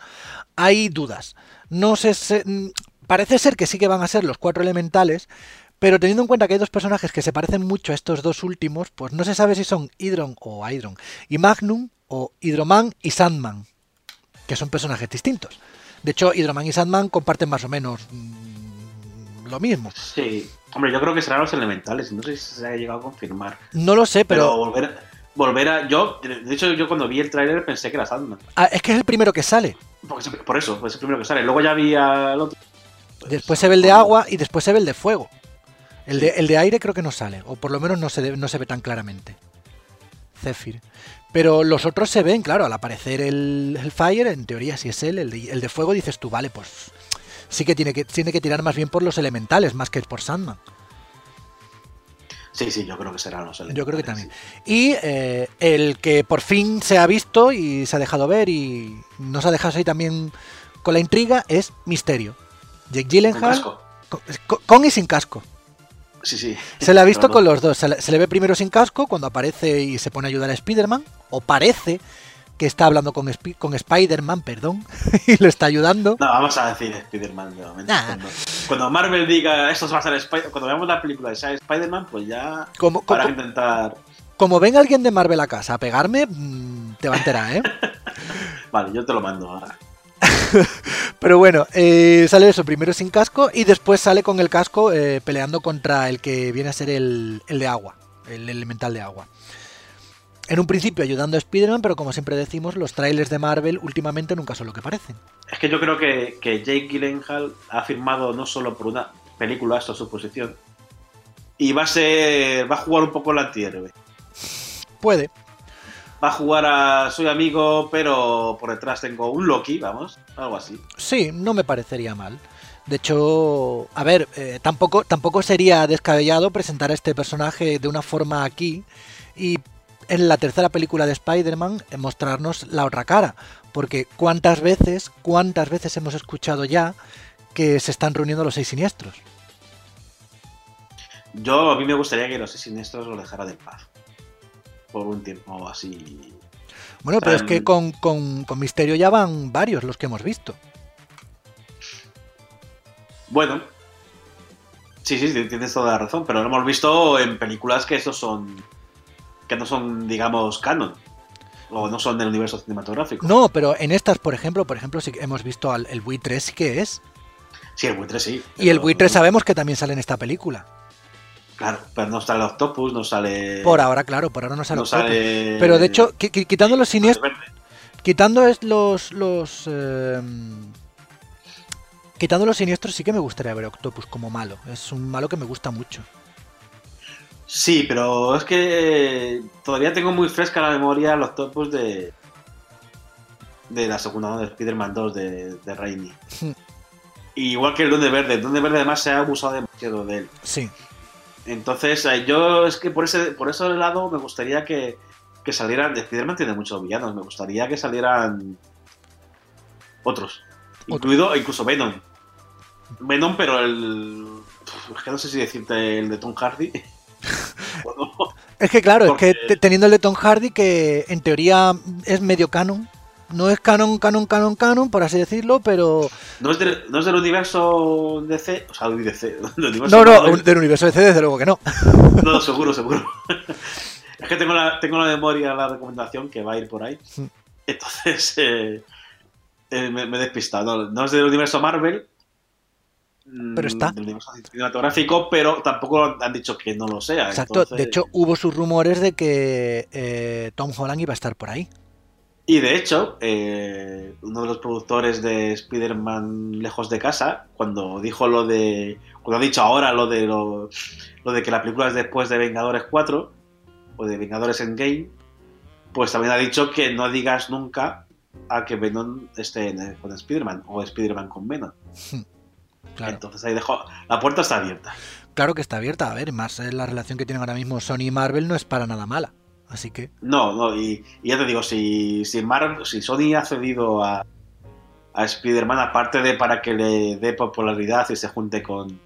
hay dudas. No sé, se- mm, parece ser que sí que van a ser los cuatro elementales, pero teniendo en cuenta que hay dos personajes que se parecen mucho a estos dos últimos, pues no se sabe si son Hydron o Hydron y Magnum o Hydroman y Sandman, que son personajes distintos. De hecho, Hydroman y Sandman comparten más o menos mm, lo mismo. Sí. Hombre, yo creo que serán los elementales. No sé si se ha llegado a confirmar. No lo sé, Pero, pero, volver, volver a. Yo, de hecho, yo cuando vi el tráiler pensé que era Sandman. ah, es que es el primero que sale. Porque por eso, es el primero que sale. Luego ya vi al otro. Pues, Después se ve el de agua y después se ve el de fuego. El de, el de aire creo que no sale, o por lo menos no se, ve- no se ve tan claramente. Zephyr. Pero los otros se ven, claro, al aparecer el, el Fire, en teoría si es él, el de, el de fuego, dices tú, vale, pues sí que tiene, que tiene que tirar más bien por los elementales, más que por Sandman. Sí, sí, yo creo que serán los elementales. Yo creo que también. sí. Y eh, el que por fin se ha visto y se ha dejado ver y nos ha dejado ahí también con la intriga es Misterio. Jake Gyllenhaal, casco. con, con- con y sin casco. Sí, sí. Se le ha visto con los dos. Se le, se le ve primero sin casco cuando aparece y se pone a ayudar a Spider-Man. O parece que está hablando con, con Spider-Man, perdón, y lo está ayudando. No, vamos a decir Spider-Man de momento. Nah. Cuando, cuando Marvel diga esto va a ser Spider Cuando veamos la película de Spider-Man, pues ya Como, que intentar. como venga alguien de Marvel a casa a pegarme, mm, te va a enterar, ¿eh? Vale, yo te lo mando ahora. Pero bueno, eh, sale eso primero sin casco y después sale con el casco eh, peleando contra el que viene a ser el, el de agua, el elemental de agua. En un principio ayudando a Spider-Man, pero como siempre decimos, los trailers de Marvel últimamente nunca son lo que parecen. Es que yo creo que, que Jake Gyllenhaal ha firmado no solo por una película, esto es su posición, y va a ser. va a jugar un poco el antihéroe. Puede, Va a jugar a soy amigo, pero por detrás tengo un Loki, vamos, algo así. Sí, no me parecería mal. De hecho, a ver, eh, tampoco, tampoco sería descabellado presentar a este personaje de una forma aquí y en la tercera película de Spider-Man mostrarnos la otra cara. Porque cuántas veces, cuántas veces hemos escuchado ya que se están reuniendo los seis siniestros. Yo a mí me gustaría que los seis siniestros lo dejara de paz. Por un tiempo así. Bueno, pero es que con, con, con Misterio ya van varios los que hemos visto. Bueno. Sí, sí, tienes toda la razón, pero lo hemos visto en películas que estos son. que no son, digamos, canon. O no son del universo cinematográfico. No, pero en estas, por ejemplo, por ejemplo, sí hemos visto al el buitre sí que es. Sí, el buitre sí. Y el buitre sabemos que también sale en esta película. Claro, pero no sale Octopus, no sale. Por ahora, claro, por ahora no sale no Octopus. sale. Pero de hecho, qui- qui- quitando los siniestros, quitando es los los eh, quitando los siniestros sí que me gustaría ver a Octopus como malo. Es un malo que me gusta mucho. Sí, pero es que todavía tengo muy fresca la memoria los topos de. de la segunda de Spider-Man 2 de, de Raimi. Hmm. Igual que el Duende Verde. El Duende Verde además se ha abusado demasiado de él. Sí. Entonces, eh, yo es que por ese, por ese lado me gustaría que, que salieran. De Spider-Man tiene muchos villanos. Me gustaría que salieran otros. Incluido incluso Venom. Venom, pero el. Es que no sé si decirte el de Tom Hardy. Bueno, Es que claro, Porque- es que te- teniendo el de Tom Hardy, que en teoría es medio canon. No es canon, canon, canon, canon, por así decirlo, pero. no, es del, no es del universo DC. O sea, del DC. del universo No, no, Marvel. del universo DC, desde luego que no. No, seguro, seguro. es que tengo la, tengo la memoria, la recomendación que va a ir por ahí. Entonces, eh, eh, me, me he despistado. No, no es del universo Marvel. mm, Pero está. Del universo cinematográfico, pero tampoco han dicho que no lo sea. Exacto. entonces- De hecho, hubo sus rumores de que eh, Tom Holland iba a estar por ahí. Y de hecho, eh, uno de los productores de Spider-Man Lejos de Casa, cuando dijo lo de. Cuando ha dicho ahora lo de lo, lo de que la película es después de Vengadores 4 o de Vengadores Endgame, pues también ha dicho que no digas nunca a que Venom esté en- con Spider-Man o Spider-Man con Venom. Claro. Entonces ahí dejó. La puerta está abierta. Claro que está abierta. A ver, más eh, la relación que tienen ahora mismo Sony y Marvel no es para nada mala. Así que. No, no, y, y ya te digo, si, si, Marvel, si Sony ha cedido a, a Spider-Man, aparte de para que le dé popularidad y se junte con,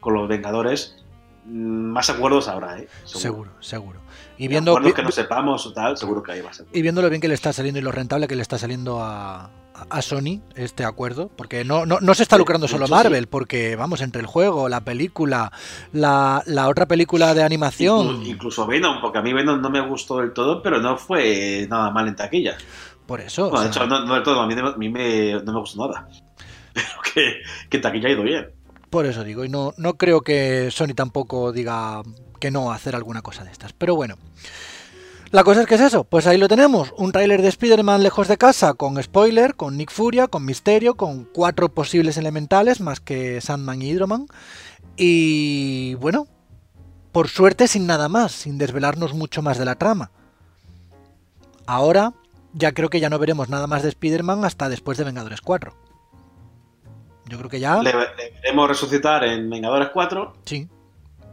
con los Vengadores, mm, más acuerdos habrá, ¿eh? Seguro, seguro. Y viendo, Acuerdos que no sepamos o tal, seguro que ahí va a ser. y viendo lo bien que le está saliendo y lo rentable que le está saliendo a, a Sony este acuerdo, porque no, no, no se está lucrando de solo hecho, Marvel, porque vamos, entre el juego, la película, la, la otra película de animación, Inclu- incluso Venom, porque a mí Venom no me gustó del todo, pero no fue nada mal en taquilla. por eso. Bueno, de sea, hecho, no, no del todo, a mí, a mí me- no me gustó nada. Pero que, que taquilla ha ido bien. Por eso digo, y no, no creo que Sony tampoco diga que no hacer alguna cosa de estas. Pero bueno. La cosa es que es eso, pues ahí lo tenemos, un tráiler de Spider-Man lejos de casa con spoiler, con Nick Furia, con Misterio, con cuatro posibles elementales más que Sandman y Hydroman. Y bueno, por suerte sin nada más, sin desvelarnos mucho más de la trama. Ahora ya creo que ya no veremos nada más de Spider-Man hasta después de Vengadores 4. Yo creo que ya... Le, le veremos resucitar en Vengadores 4 Sí,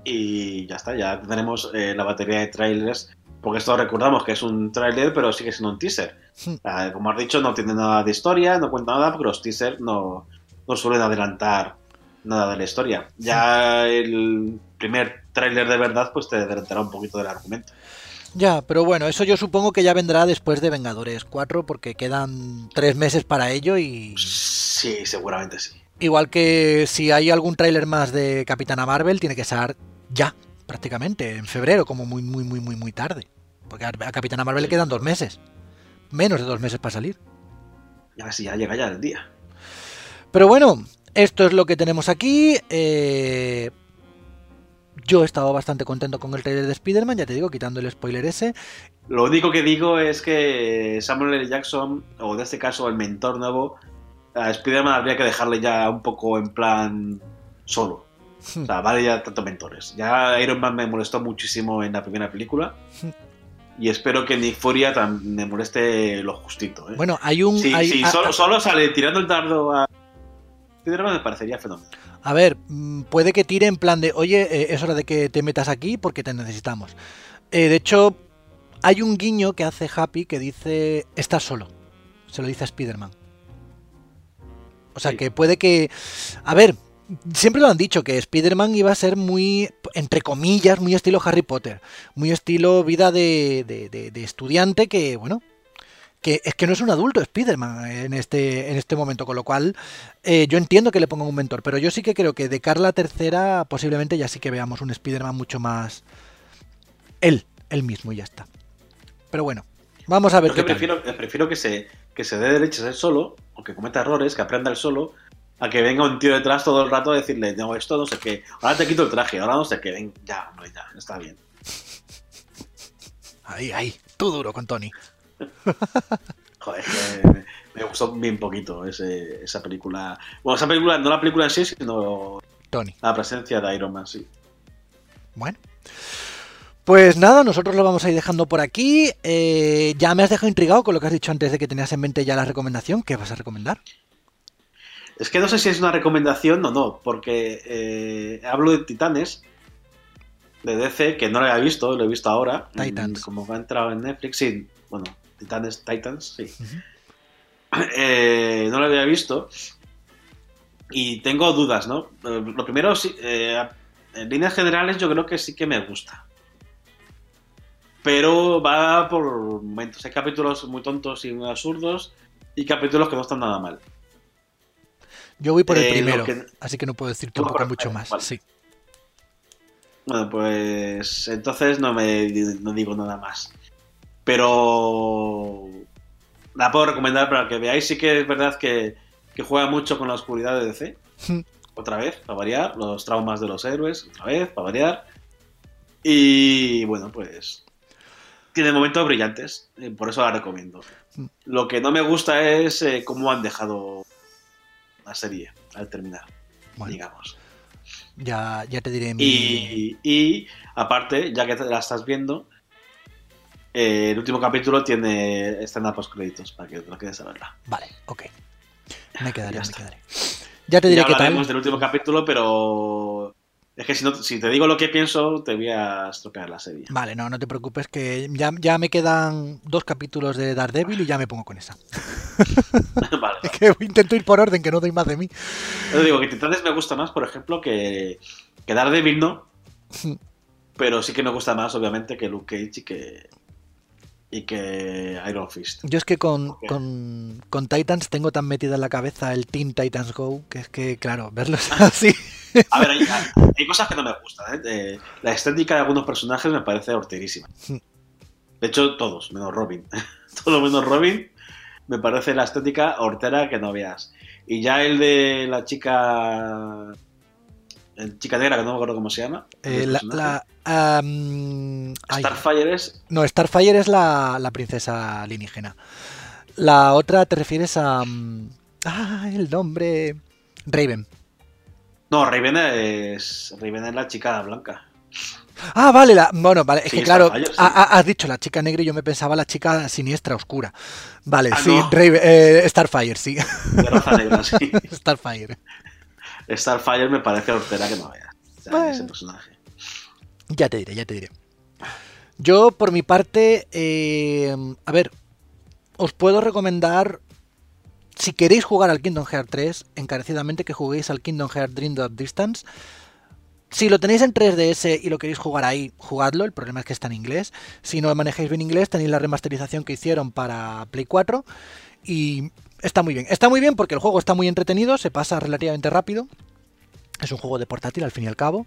y ya está, ya tenemos eh, la batería de trailers. Porque esto recordamos que es un trailer, pero sigue siendo un teaser. Hmm. Como has dicho, no tiene nada de historia, no cuenta nada, porque los teasers no, no suelen adelantar nada de la historia. Ya el primer trailer de verdad, pues te adelantará un poquito del argumento. Ya, pero bueno, eso yo supongo que ya vendrá después de Vengadores 4 porque quedan tres meses para ello y Sí, seguramente sí. igual que si hay algún tráiler más de Capitana Marvel tiene que ser ya, prácticamente, en febrero, como muy, muy, muy, muy, muy tarde. Porque a Capitana Marvel le quedan dos meses, menos de dos meses para salir. Y ahora sí, ya llega ya el día. Pero bueno, esto es lo que tenemos aquí. eh, Yo he estado bastante contento con el trailer de Spider-Man, ya te digo, quitando el spoiler ese. Lo único que digo es que Samuel L. Jackson, o en este caso el mentor nuevo, a Spider-Man habría que dejarle ya un poco en plan solo. O sea, vale ya tanto mentores. Ya Iron Man me molestó muchísimo en la primera película. Y espero que Nick Furia me moleste lo justito. ¿eh? Bueno, hay un... hay- si a- solo, solo sale tirando el dardo a Spider-Man me parecería fenomenal. A ver, mm, puede que tire en plan de, oye, eh, es hora de que te metas aquí porque te necesitamos. Eh, de hecho, hay un guiño que hace Happy que dice, estás solo. Se lo dice a Spider-Man. O sea, Sí. que puede que... A ver, siempre lo han dicho, que Spider-Man iba a ser muy, entre comillas, muy estilo Harry Potter. Muy estilo vida de, de- de- de estudiante que, bueno, que es que no es un adulto Spider-Man en este, en este momento, con lo cual eh, yo entiendo que le pongan un mentor, pero yo sí que creo que de cara a la tercera posiblemente ya sí que veamos un Spider-Man mucho más él, él mismo y ya está. Pero bueno, vamos a ver Yo qué que tal. prefiero, prefiero que se, que se dé derechas él solo, o que cometa errores, que aprenda él solo, a que venga un tío detrás todo el rato a decirle, no, esto no sé qué, ahora te quito el traje, ahora no sé qué, ven, ya, hombre, ya, está bien. Ahí, ahí, tú duro con Tony. Joder, que me, me gustó bien poquito ese- esa película. Bueno, esa película, no la película en sí, sino Tony. la presencia de Iron Man, sí. Bueno. Pues nada, nosotros lo vamos a ir dejando por aquí. Eh, ya me has dejado intrigado con lo que has dicho antes de que tenías en mente ya la recomendación. ¿Qué vas a recomendar? Es que no sé si es una recomendación o no, porque eh, hablo de Titanes, de DC, que no lo había visto, lo he visto ahora. Titans. Como ha entrado en Netflix, sí. Bueno, Titanes, Titans, sí. Eh, no lo había visto. Y tengo dudas, ¿no? Eh, Lo primero, sí, eh, en líneas generales, yo creo que sí que me gusta. Pero va por momentos. Hay capítulos muy tontos y muy absurdos y capítulos que no están nada mal. Yo voy por el Eh, primero, que- así que no puedo decir tampoco por mucho más. vale. Sí. Bueno, pues entonces no me no digo nada más. Pero la puedo recomendar para que veáis. Sí que es verdad que, que juega mucho con la oscuridad de DC. Otra vez, para variar. Los traumas de los héroes, otra vez, para variar. Y bueno, pues tiene momentos brillantes. eh, Por eso la recomiendo. Mm. Lo que no me gusta es eh, cómo han dejado la serie al terminar, Bueno, digamos. ya, ya te diré mi... Y, y, aparte, ya que la estás viendo, eh, el último capítulo tiene escena post créditos para que te lo quedes a verla. Vale, ok. Me quedaré, Ya me quedaré. Ya te diré ya qué tal. del último capítulo, pero es que si, no, si te digo lo que pienso, te voy a estropear la serie. Vale, no, no te preocupes que ya, ya me quedan dos capítulos de Daredevil y ya me pongo con esa. vale. Es que intento ir por orden, que no doy más de mí. Yo digo que Titanes me gusta más, por ejemplo, que, que Daredevil no. Pero sí que me gusta más, obviamente, que Luke Cage y que, y que Iron Fist. Yo es que con, con, con Titans tengo tan metida en la cabeza el Teen Titans Go que es que, claro, verlos así. A ver, hay, hay cosas que no me gustan. ¿eh? Eh, la estética de algunos personajes me parece horterísima. De hecho, todos, menos Robin. Todo menos Robin, me parece la estética hortera que no veas. Y ya el de la chica. El chica negra, que no me acuerdo cómo se llama. Eh, la, ay, Starfire es. no, Starfire es la, la princesa alienígena. La otra te refieres a. Ah, el nombre. Raven. No, Raven es. Raven es la chica blanca. Ah, vale, la, bueno, vale, es Sí, que claro, sí. ha- has dicho la chica negra y yo me pensaba la chica siniestra, oscura. Vale, Ah, sí, no. Raven- eh, Starfire, sí, De raza negra, sí. Starfire. Starfire me parece hortera que no veas. O sea, Bueno. ese personaje. Ya te diré, ya te diré. Yo, por mi parte, eh, a ver, os puedo recomendar, si queréis jugar al Kingdom Hearts 3, encarecidamente que juguéis al Kingdom Hearts Dream Drop Distance. Si lo tenéis en 3DS y lo queréis jugar ahí, jugadlo. El problema es que está en inglés. Si no manejáis bien inglés, tenéis la remasterización que hicieron para Play 4. Y está muy bien. Está muy bien porque el juego está muy entretenido, se pasa relativamente rápido. Es un juego de portátil al fin y al cabo.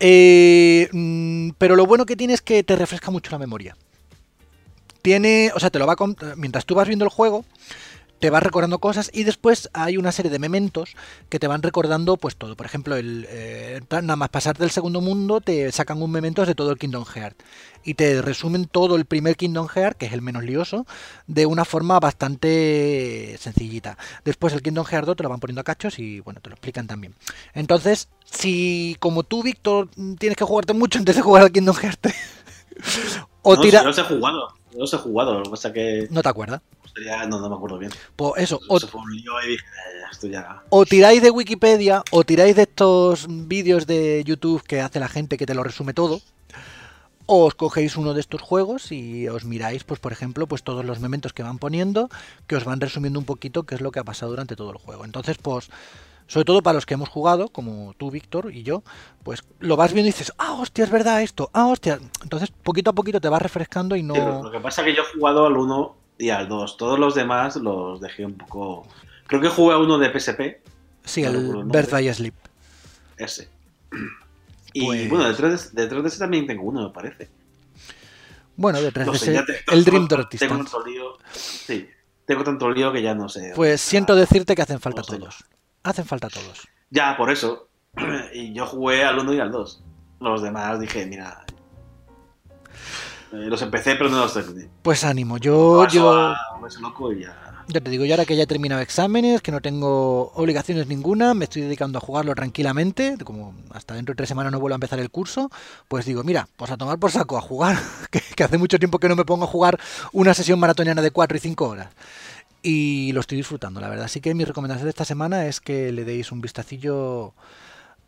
Eh, mm, pero lo bueno que tiene es que te refresca mucho la memoria. Tiene, o sea, te lo va con- mientras tú vas viendo el juego, te vas recordando cosas y después hay una serie de mementos que te van recordando pues todo. Por ejemplo, el, eh, nada más pasar del segundo mundo te sacan un memento de todo el Kingdom Hearts y te resumen todo el primer Kingdom Hearts, que es el menos lioso, de una forma bastante sencillita. Después el Kingdom Hearts 2 te lo van poniendo a cachos y bueno, te lo explican también. Entonces, si como tú, Víctor, tienes que jugarte mucho antes de jugar al Kingdom Hearts 3, o no, tira... si yo los he jugado. Yo los he jugado. Lo que pasa que. No te acuerdas. No, no me acuerdo bien. Pues eso, o, Eso fue un lío y dije, "Eh, esto ya. o tiráis de Wikipedia o tiráis de estos vídeos de YouTube que hace la gente que te lo resume todo. O os cogéis uno de estos juegos y os miráis, pues por ejemplo, pues todos los momentos que van poniendo, que os van resumiendo un poquito qué es lo que ha pasado durante todo el juego. Entonces, pues, sobre todo para los que hemos jugado, como tú, Víctor, y yo, pues lo vas viendo y dices, ah, hostia, es verdad esto, ah, hostia. Entonces, poquito a poquito te vas refrescando y no. Sí, lo que pasa es que yo he jugado al 1 y al 2. Todos los demás los dejé un poco. Creo que jugué a uno de PSP, Sí, no el. Birth by Sleep. ese. Y Pues- bueno, de 3DS, de 3DS también tengo uno, me parece. Bueno, de 3DS, No sé, ya te- el Dream Drop tengo tanto lío. Sí, tengo tanto lío que ya no sé. Pues siento decirte que hacen falta no sé. todos. Hacen falta todos. Ya, por eso. Y yo jugué al 1 y al 2. Los demás dije, mira. Eh, los empecé, pero no los terminé. Pues ánimo, yo, Paso yo, a loco y ya. Ya te digo, yo ahora que ya he terminado exámenes, que no tengo obligaciones ninguna, me estoy dedicando a jugarlo tranquilamente, como hasta dentro de tres semanas no vuelvo a empezar el curso, pues digo, mira, pues a tomar por saco, a jugar, que, que hace mucho tiempo que no me pongo a jugar una sesión maratoniana de cuatro y cinco horas. Y lo estoy disfrutando, la verdad. Así que mi recomendación de esta semana es que le deis un vistacillo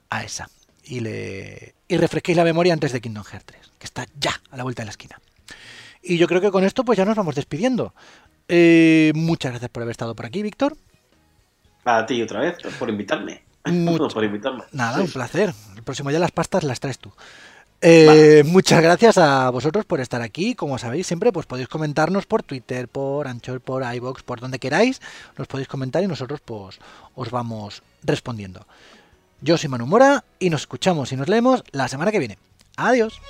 a esa y, le, y refresquéis la memoria antes de Kingdom Hearts 3, que está ya a la vuelta de la esquina. Y yo creo que con esto pues ya nos vamos despidiendo. Eh, muchas gracias por haber estado por aquí, Víctor. A ti otra vez, por invitarme. Mucho- por invitarme. Nada, Sí. un placer. El próximo día las pastas las traes tú. Eh, Muchas gracias a vosotros por estar aquí. Como sabéis, siempre pues podéis comentarnos por Twitter, por Anchor, por iBox, por donde queráis. Nos podéis comentar y nosotros pues os vamos respondiendo. Yo soy Manu Mora y nos escuchamos y nos leemos la semana que viene. Adiós.